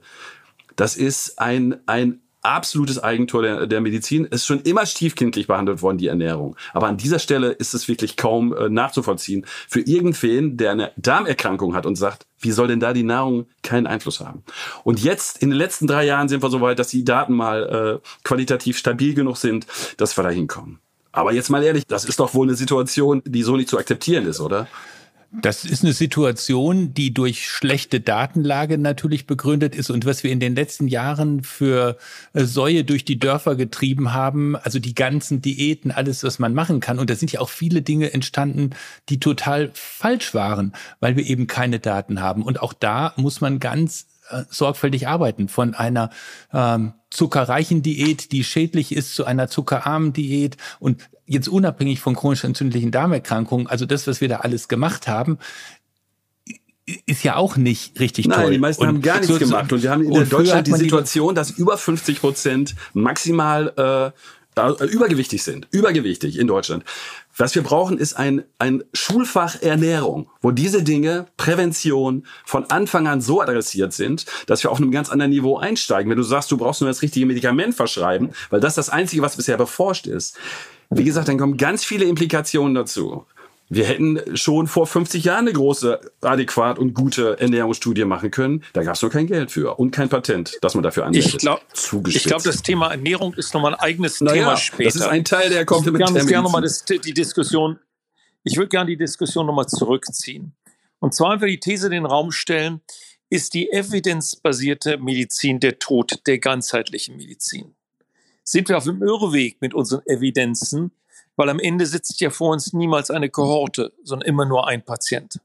S4: Das ist ein, ein absolutes Eigentor der, der Medizin. Ist schon immer stiefkindlich behandelt worden, die Ernährung. Aber an dieser Stelle ist es wirklich kaum äh, nachzuvollziehen. Für irgendwen, der eine Darmerkrankung hat und sagt, wie soll denn da die Nahrung keinen Einfluss haben? Und jetzt, in den letzten drei Jahren sind wir so weit, dass die Daten mal äh, qualitativ stabil genug sind, dass wir da hinkommen. Aber jetzt mal ehrlich, das ist doch wohl eine Situation, die so nicht zu akzeptieren ist, oder?
S3: Das ist eine Situation, die durch schlechte Datenlage natürlich begründet ist und was wir in den letzten Jahren für äh, Säue durch die Dörfer getrieben haben, also die ganzen Diäten, alles, was man machen kann. Und da sind ja auch viele Dinge entstanden, die total falsch waren, weil wir eben keine Daten haben. Und auch da muss man ganz äh, sorgfältig arbeiten. Von einer ähm, zuckerreichen Diät, die schädlich ist, zu einer zuckerarmen Diät. Und jetzt unabhängig von chronisch entzündlichen Darmerkrankungen, also das, was wir da alles gemacht haben, ist ja auch nicht richtig
S4: Nein,
S3: toll.
S4: Nein, die meisten und haben gar nichts so, gemacht. Und wir haben in Deutschland die Situation, dass über 50 Prozent maximal äh, übergewichtig sind. Übergewichtig in Deutschland. Was wir brauchen, ist ein, ein Schulfach Ernährung, wo diese Dinge, Prävention, von Anfang an so adressiert sind, dass wir auf einem ganz anderen Niveau einsteigen. Wenn du sagst, du brauchst nur das richtige Medikament verschreiben, weil das das Einzige, was bisher beforscht ist, wie gesagt, dann kommen ganz viele Implikationen dazu. Wir hätten schon vor 50 Jahren eine große, adäquat und gute Ernährungsstudie machen können. Da gab es nur kein Geld für und kein Patent, das man dafür anwendet.
S1: Ich glaube, glaub, das Thema Ernährung ist nochmal ein eigenes
S4: naja,
S1: Thema später.
S4: Das ist ein Teil der Komplementärmedizin.
S1: Ich würde gerne die Diskussion, ich würde gerne die Diskussion nochmal zurückziehen. Und zwar einfach die These in den Raum stellen, ist die evidenzbasierte Medizin der Tod der ganzheitlichen Medizin? sind wir auf dem Irrweg mit unseren Evidenzen, weil am Ende sitzt ja vor uns niemals eine Kohorte, sondern immer nur ein Patient.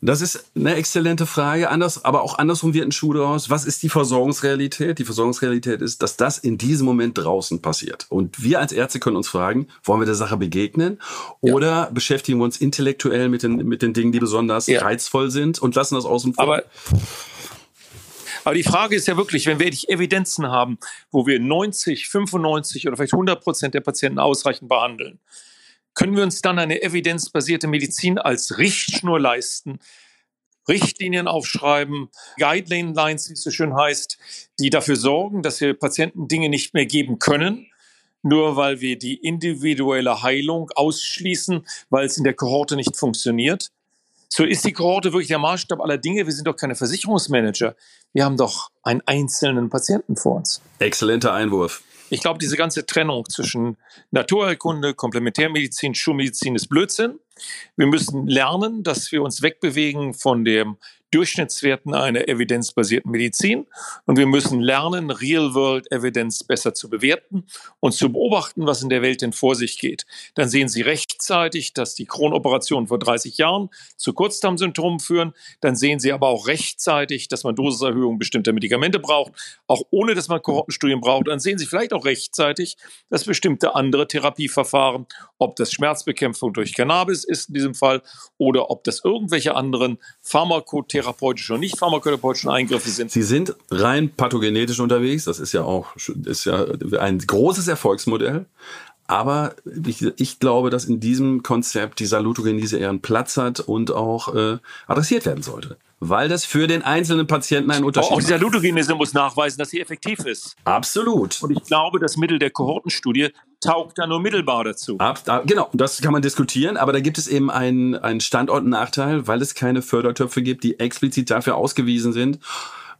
S4: Das ist eine exzellente Frage. Anders, aber auch andersrum wird ein Schuh daraus. Was ist die Versorgungsrealität? Die Versorgungsrealität ist, dass das in diesem Moment draußen passiert. Und wir als Ärzte können uns fragen, wollen wir der Sache begegnen? Oder ja. beschäftigen wir uns intellektuell mit den, mit den Dingen, die besonders ja. reizvoll sind und lassen das außen vor?
S1: Aber aber die Frage ist ja wirklich, wenn wir Evidenzen haben, wo wir 90, 95 oder vielleicht 100 Prozent der Patienten ausreichend behandeln, können wir uns dann eine evidenzbasierte Medizin als Richtschnur leisten, Richtlinien aufschreiben, Guidelines, wie es so schön heißt, die dafür sorgen, dass wir Patienten Dinge nicht mehr geben können, nur weil wir die individuelle Heilung ausschließen, weil es in der Kohorte nicht funktioniert. So ist die Kohorte wirklich der Maßstab aller Dinge. Wir sind doch keine Versicherungsmanager. Wir haben doch einen einzelnen Patienten vor uns.
S4: Exzellenter Einwurf.
S1: Ich glaube, diese ganze Trennung zwischen Naturheilkunde, Komplementärmedizin, Schulmedizin ist Blödsinn. Wir müssen lernen, dass wir uns wegbewegen von dem Durchschnittswerten einer evidenzbasierten Medizin. Und wir müssen lernen, Real-World-Evidence besser zu bewerten und zu beobachten, was in der Welt denn vor sich geht. Dann sehen Sie rechtzeitig, dass die Kronoperationen vor 30 Jahren zu Kurzdarmsymptomen führen. Dann sehen Sie aber auch rechtzeitig, dass man Dosiserhöhung bestimmter Medikamente braucht, auch ohne dass man Kohortenstudien braucht. Dann sehen Sie vielleicht auch rechtzeitig, dass bestimmte andere Therapieverfahren, ob das Schmerzbekämpfung durch Cannabis ist in diesem Fall oder ob das irgendwelche anderen Pharmakotherapien therapeutischen und nicht pharmakotherapeutischen Eingriffe sind.
S4: Sie sind rein pathogenetisch unterwegs. Das ist ja auch ist ja ein großes Erfolgsmodell. Aber ich, ich, glaube, dass in diesem Konzept die Salutogenese eher einen Platz hat und auch äh, adressiert werden sollte. Weil das für den einzelnen Patienten einen Unterschied
S1: macht. Auch die Salutogenese muss nachweisen, dass sie effektiv ist.
S4: Absolut.
S1: Und ich glaube, das Mittel der Kohortenstudie taugt da nur mittelbar dazu.
S4: Ab, da, genau, das kann man diskutieren, aber da gibt es eben einen, einen Standortnachteil, weil es keine Fördertöpfe gibt, die explizit dafür ausgewiesen sind,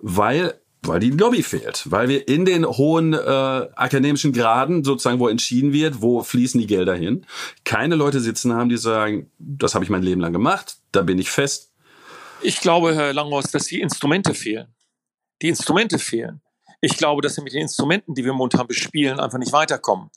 S4: weil weil die Lobby fehlt, weil wir in den hohen äh, akademischen Graden sozusagen, wo entschieden wird, wo fließen die Gelder hin, keine Leute sitzen haben, die sagen, das habe ich mein Leben lang gemacht, da bin ich fest.
S1: Ich glaube, Herr Langhaus, dass die Instrumente fehlen. Die Instrumente fehlen. Ich glaube, dass wir mit den Instrumenten, die wir momentan bespielen, einfach nicht weiterkommen.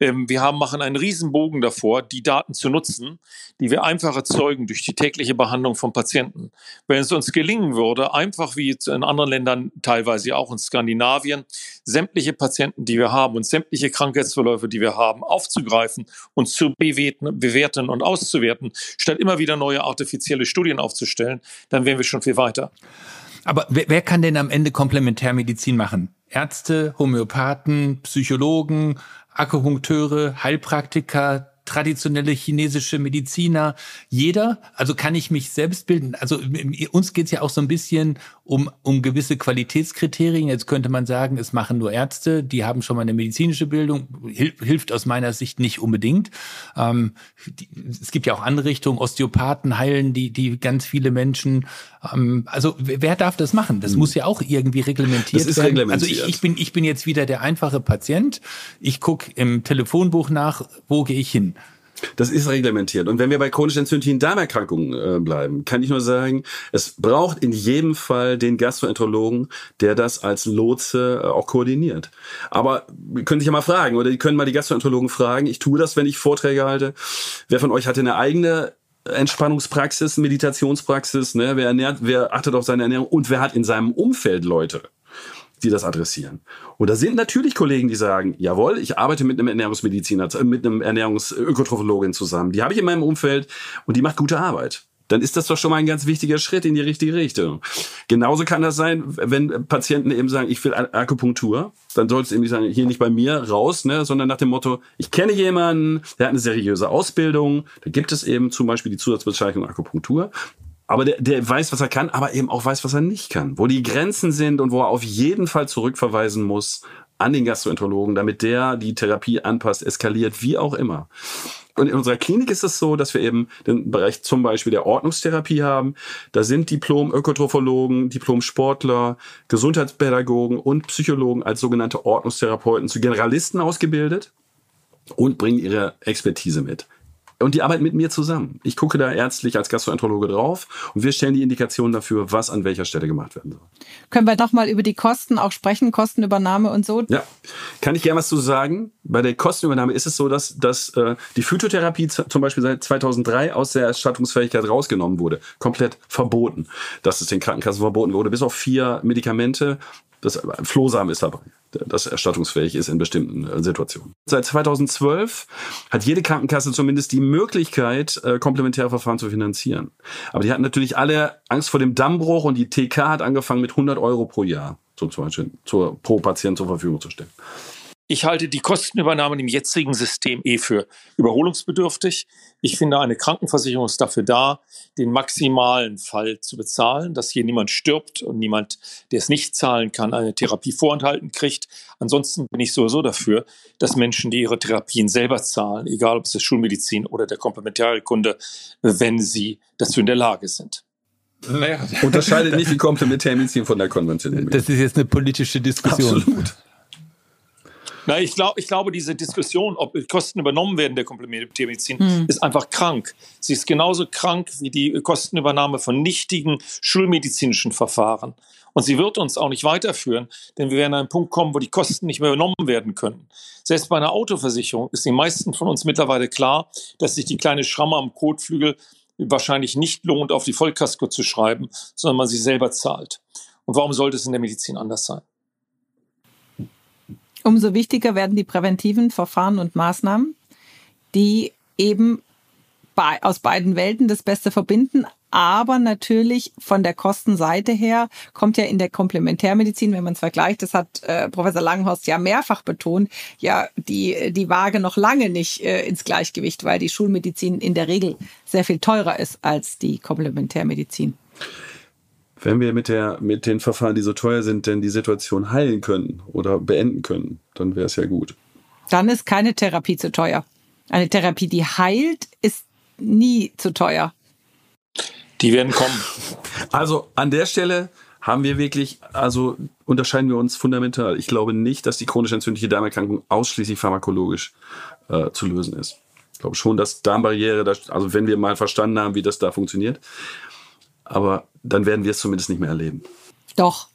S1: Ähm, wir haben, machen einen Riesenbogen davor, die Daten zu nutzen, die wir einfach erzeugen durch die tägliche Behandlung von Patienten. Wenn es uns gelingen würde, einfach wie in anderen Ländern, teilweise auch in Skandinavien, sämtliche Patienten, die wir haben und sämtliche Krankheitsverläufe, die wir haben, aufzugreifen und zu bewerten und auszuwerten, statt immer wieder neue artifizielle Studien aufzustellen, dann wären wir schon viel weiter.
S3: Aber wer, wer kann denn am Ende Komplementärmedizin machen? Ärzte, Homöopathen, Psychologen, Akupunkteure, Heilpraktiker, traditionelle chinesische Mediziner, jeder, also kann ich mich selbst bilden. Also uns geht's ja auch so ein bisschen um, um gewisse Qualitätskriterien. Jetzt könnte man sagen, es machen nur Ärzte, die haben schon mal eine medizinische Bildung, Hil hilft aus meiner Sicht nicht unbedingt. Ähm, die, es gibt ja auch andere Richtungen, Osteopathen heilen die, die ganz viele Menschen. Ähm, also wer darf das machen? Das hm. muss ja auch irgendwie reglementiert
S4: das ist
S3: werden.
S4: Reglementiert.
S3: Also ich, ich, bin, ich bin jetzt wieder der einfache Patient. Ich gucke im Telefonbuch nach, wo gehe ich hin?
S4: Das ist reglementiert. Und wenn wir bei chronischen entzündlichen Darmerkrankungen äh, bleiben, kann ich nur sagen, es braucht in jedem Fall den Gastroenterologen, der das als Lotse äh, auch koordiniert. Aber wir können sich ja mal fragen, oder die können mal die Gastroenterologen fragen. Ich tue das, wenn ich Vorträge halte. Wer von euch hatte eine eigene Entspannungspraxis, Meditationspraxis, ne? Wer ernährt, wer achtet auf seine Ernährung und wer hat in seinem Umfeld Leute, die das adressieren. Und da sind natürlich Kollegen, die sagen, jawohl, ich arbeite mit einem Ernährungsmediziner, äh, mit einem Ernährungsökotrophologin zusammen. Die habe ich in meinem Umfeld und die macht gute Arbeit. Dann ist das doch schon mal ein ganz wichtiger Schritt in die richtige Richtung. Genauso kann das sein, wenn Patienten eben sagen, ich will Akupunktur, dann soll es eben nicht sagen, hier nicht bei mir raus, ne, sondern nach dem Motto, ich kenne jemanden, der hat eine seriöse Ausbildung, da gibt es eben zum Beispiel die Zusatzbezeichnung Akupunktur aber der, der weiß, was er kann, aber eben auch weiß, was er nicht kann. Wo die Grenzen sind und wo er auf jeden Fall zurückverweisen muss an den Gastroenterologen, damit der die Therapie anpasst, eskaliert, wie auch immer. Und in unserer Klinik ist es so, dass wir eben den Bereich zum Beispiel der Ordnungstherapie haben. Da sind Diplom-Ökotrophologen, Diplom-Sportler, Gesundheitspädagogen und Psychologen als sogenannte Ordnungstherapeuten zu Generalisten ausgebildet und bringen ihre Expertise mit. Und die arbeiten mit mir zusammen. Ich gucke da ärztlich als Gastroenterologe drauf und wir stellen die Indikationen dafür, was an welcher Stelle gemacht werden soll.
S2: Können wir nochmal über die Kosten auch sprechen, Kostenübernahme und so?
S4: Ja, kann ich gerne was zu sagen. Bei der Kostenübernahme ist es so, dass, dass äh, die Phytotherapie zum Beispiel seit 2003 aus der Erstattungsfähigkeit rausgenommen wurde. Komplett verboten. Dass es den Krankenkassen verboten wurde, bis auf vier Medikamente. Das Flohsam ist dabei das erstattungsfähig ist in bestimmten äh, Situationen. Seit 2012 hat jede Krankenkasse zumindest die Möglichkeit, äh, komplementäre Verfahren zu finanzieren. Aber die hatten natürlich alle Angst vor dem Dammbruch und die TK hat angefangen mit 100 Euro pro Jahr, so zum Beispiel zur, pro Patient zur Verfügung zu stellen.
S1: Ich halte die Kostenübernahme im jetzigen System eh für überholungsbedürftig. Ich finde, eine Krankenversicherung ist dafür da, den maximalen Fall zu bezahlen, dass hier niemand stirbt und niemand, der es nicht zahlen kann, eine Therapie vorenthalten kriegt. Ansonsten bin ich sowieso dafür, dass Menschen, die ihre Therapien selber zahlen, egal ob es das Schulmedizin oder der Komplementärkunde, wenn sie dazu in der Lage sind.
S4: Naja. Unterscheidet nicht die *laughs* Komplementärmedizin von der konventionellen.
S3: Das ist jetzt eine politische Diskussion.
S4: Absolut.
S1: Na, ich, glaub, ich glaube, diese Diskussion, ob Kosten übernommen werden der Komplementärmedizin, hm. ist einfach krank. Sie ist genauso krank wie die Kostenübernahme von nichtigen schulmedizinischen Verfahren. Und sie wird uns auch nicht weiterführen, denn wir werden an einen Punkt kommen, wo die Kosten nicht mehr übernommen werden können. Selbst bei einer Autoversicherung ist den meisten von uns mittlerweile klar, dass sich die kleine Schramme am Kotflügel wahrscheinlich nicht lohnt, auf die Vollkasko zu schreiben, sondern man sie selber zahlt. Und warum sollte es in der Medizin anders sein?
S2: Umso wichtiger werden die präventiven Verfahren und Maßnahmen, die eben bei, aus beiden Welten das Beste verbinden. Aber natürlich von der Kostenseite her kommt ja in der Komplementärmedizin, wenn man es vergleicht, das hat äh, Professor Langenhorst ja mehrfach betont, ja die, die Waage noch lange nicht äh, ins Gleichgewicht, weil die Schulmedizin in der Regel sehr viel teurer ist als die Komplementärmedizin
S4: wenn wir mit, der, mit den Verfahren, die so teuer sind, denn die Situation heilen können oder beenden können, dann wäre es ja gut.
S2: Dann ist keine Therapie zu teuer. Eine Therapie, die heilt, ist nie zu teuer.
S1: Die werden kommen. *laughs*
S4: Also an der Stelle haben wir wirklich, also unterscheiden wir uns fundamental. Ich glaube nicht, dass die chronisch entzündliche Darmerkrankung ausschließlich pharmakologisch äh, zu lösen ist. Ich glaube schon, dass Darmbarriere, also wenn wir mal verstanden haben, wie das da funktioniert, aber dann werden wir es zumindest nicht mehr erleben.
S2: Doch.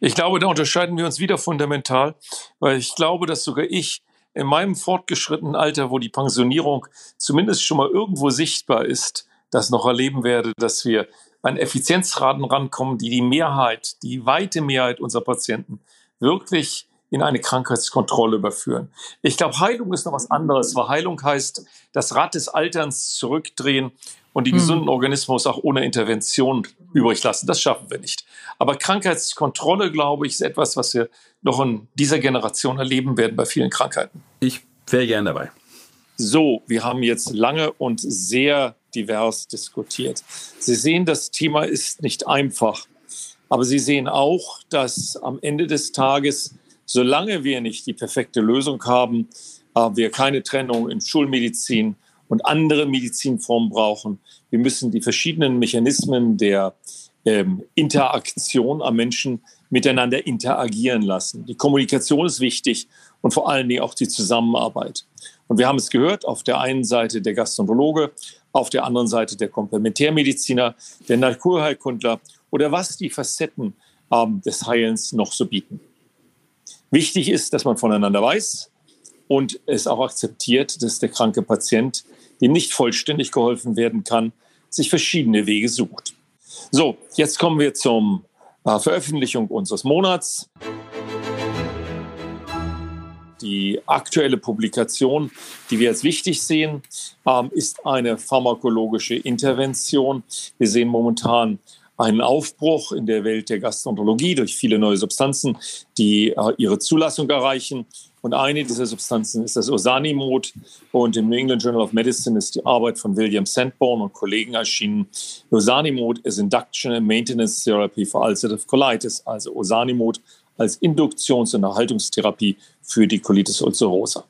S1: Ich glaube, da unterscheiden wir uns wieder fundamental, weil ich glaube, dass sogar ich in meinem fortgeschrittenen Alter, wo die Pensionierung zumindest schon mal irgendwo sichtbar ist, das noch erleben werde, dass wir an Effizienzraten rankommen, die die Mehrheit, die weite Mehrheit unserer Patienten wirklich in eine Krankheitskontrolle überführen. Ich glaube, Heilung ist noch was anderes, weil Heilung heißt, das Rad des Alterns zurückdrehen und die hm. gesunden Organismus auch ohne Intervention übrig lassen. Das schaffen wir nicht. Aber Krankheitskontrolle, glaube ich, ist etwas, was wir noch in dieser Generation erleben werden bei vielen Krankheiten.
S4: Ich wäre gern dabei.
S1: So, wir haben jetzt lange und sehr divers diskutiert. Sie sehen, das Thema ist nicht einfach. Aber Sie sehen auch, dass am Ende des Tages, solange wir nicht die perfekte Lösung haben, äh, wir keine Trennung in Schulmedizin, und andere Medizinformen brauchen. Wir müssen die verschiedenen Mechanismen der ähm, Interaktion am Menschen miteinander interagieren lassen. Die Kommunikation ist wichtig und vor allen Dingen auch die Zusammenarbeit. Und wir haben es gehört, auf der einen Seite der Gastroenterologe, auf der anderen Seite der Komplementärmediziner, der Naturheilkundler oder was die Facetten ähm, des Heilens noch so bieten. Wichtig ist, dass man voneinander weiß und es auch akzeptiert, dass der kranke Patient dem nicht vollständig geholfen werden kann, sich verschiedene Wege sucht. So, jetzt kommen wir zur äh, Veröffentlichung unseres Monats. Die aktuelle Publikation, die wir als wichtig sehen, ähm, ist eine pharmakologische Intervention. Wir sehen momentan einen Aufbruch in der Welt der Gastroenterologie durch viele neue Substanzen, die äh, ihre Zulassung erreichen. Und eine dieser Substanzen ist das Osanimod. Und im New England Journal of Medicine ist die Arbeit von William Sandborn und Kollegen erschienen. Osanimod is Induction and Maintenance Therapy for Ulcerative Colitis, also Osanimod als Induktions- und Erhaltungstherapie für die Colitis ulcerosa.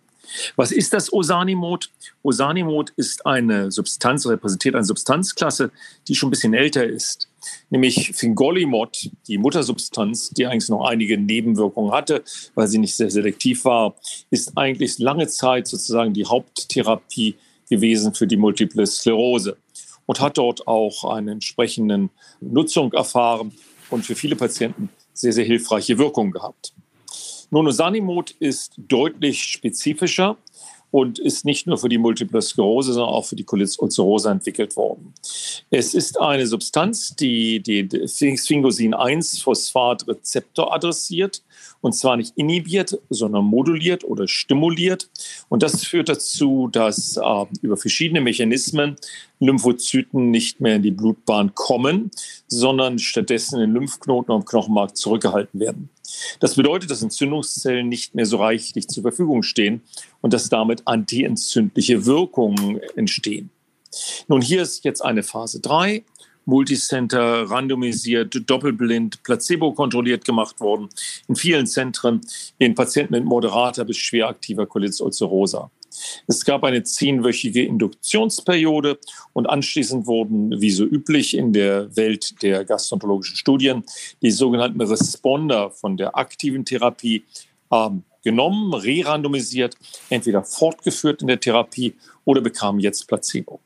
S1: Was ist das Osanimod? Osanimod ist eine Substanz, repräsentiert eine Substanzklasse, die schon ein bisschen älter ist. Nämlich Fingolimod, die Muttersubstanz, die eigentlich noch einige Nebenwirkungen hatte, weil sie nicht sehr selektiv war, ist eigentlich lange Zeit sozusagen die Haupttherapie gewesen für die Multiple Sklerose und hat dort auch eine entsprechende Nutzung erfahren und für viele Patienten sehr, sehr hilfreiche Wirkung gehabt. Nonosanimod ist deutlich spezifischer und ist nicht nur für die Multiple Sklerose, sondern auch für die Colitis ulcerosa entwickelt worden. Es ist eine Substanz, die den Sphingosine-1-Phosphat-Rezeptor adressiert und zwar nicht inhibiert, sondern moduliert oder stimuliert. Und das führt dazu, dass äh, über verschiedene Mechanismen Lymphozyten nicht mehr in die Blutbahn kommen, sondern stattdessen in Lymphknoten und Knochenmark zurückgehalten werden. Das bedeutet, dass Entzündungszellen nicht mehr so reichlich zur Verfügung stehen und dass damit antientzündliche Wirkungen entstehen. Nun, hier ist jetzt eine Phase 3, multicenter, randomisiert, doppelblind, placebo-kontrolliert gemacht worden, in vielen Zentren in Patienten mit moderater bis schwer aktiver Colitis ulcerosa. Es gab eine zehnwöchige Induktionsperiode und anschließend wurden, wie so üblich in der Welt der gastroenterologischen Studien, die sogenannten Responder von der aktiven Therapie ähm, genommen, re-randomisiert, entweder fortgeführt in der Therapie oder bekamen jetzt Placebo.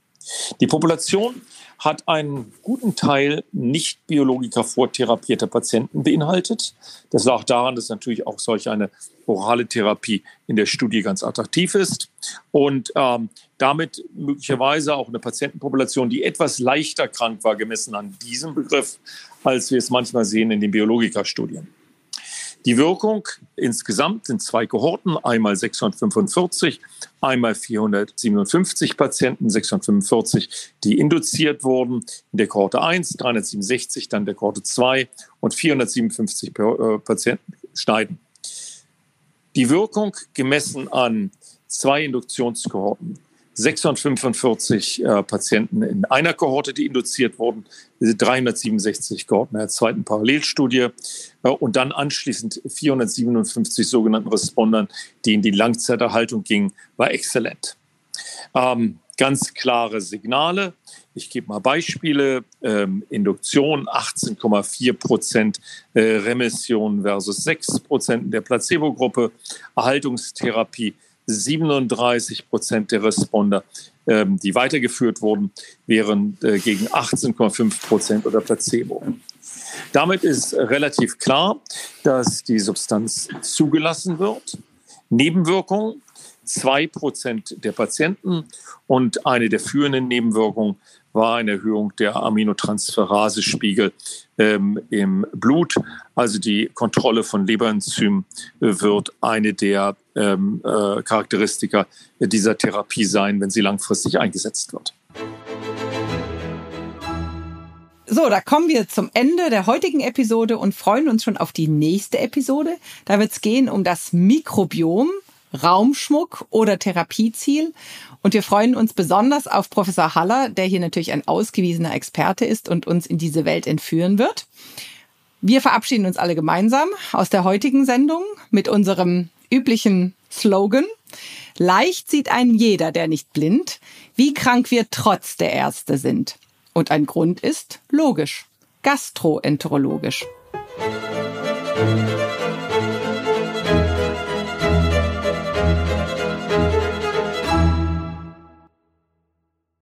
S1: Die Population hat einen guten Teil nicht Biologiker vortherapierter Patienten beinhaltet. Das lag daran, dass natürlich auch solch eine orale Therapie in der Studie ganz attraktiv ist und ähm, damit möglicherweise auch eine Patientenpopulation, die etwas leichter krank war, gemessen an diesem Begriff, als wir es manchmal sehen in den Biologikerstudien. Die Wirkung insgesamt sind zwei Kohorten, einmal 645, einmal 457 Patienten, 645, die induziert wurden. In der Kohorte 1 367, dann der Kohorte 2 und 457 äh, Patienten schneiden. Die Wirkung gemessen an zwei Induktionskohorten 645 äh, Patienten in einer Kohorte, die induziert wurden, 367 Kohorten in der zweiten Parallelstudie. Äh, und dann anschließend 457 sogenannten Respondern, die in die Langzeiterhaltung gingen, war exzellent. Ähm, ganz klare Signale. Ich gebe mal Beispiele. Ähm, Induktion 18,4 Prozent, äh, Remission versus 6 Prozent in der Placebo-Gruppe, Erhaltungstherapie 37 Prozent der Responder, ähm, die weitergeführt wurden, wären äh, gegen 18,5 Prozent oder Placebo. Damit ist relativ klar, dass die Substanz zugelassen wird. Nebenwirkungen, zwei Prozent der Patienten und eine der führenden Nebenwirkungen war eine Erhöhung der Aminotransferasespiegel ähm, im Blut. Also die Kontrolle von Leberenzymen wird eine der ähm, äh, Charakteristika dieser Therapie sein, wenn sie langfristig eingesetzt wird.
S2: So, da kommen wir zum Ende der heutigen Episode und freuen uns schon auf die nächste Episode. Da wird es gehen um das Mikrobiom, Raumschmuck oder Therapieziel. Und wir freuen uns besonders auf Professor Haller, der hier natürlich ein ausgewiesener Experte ist und uns in diese Welt entführen wird. Wir verabschieden uns alle gemeinsam aus der heutigen Sendung mit unserem üblichen Slogan. Leicht sieht ein jeder, der nicht blind, wie krank wir trotz der Ärzte sind. Und ein Grund ist logisch, gastroenterologisch.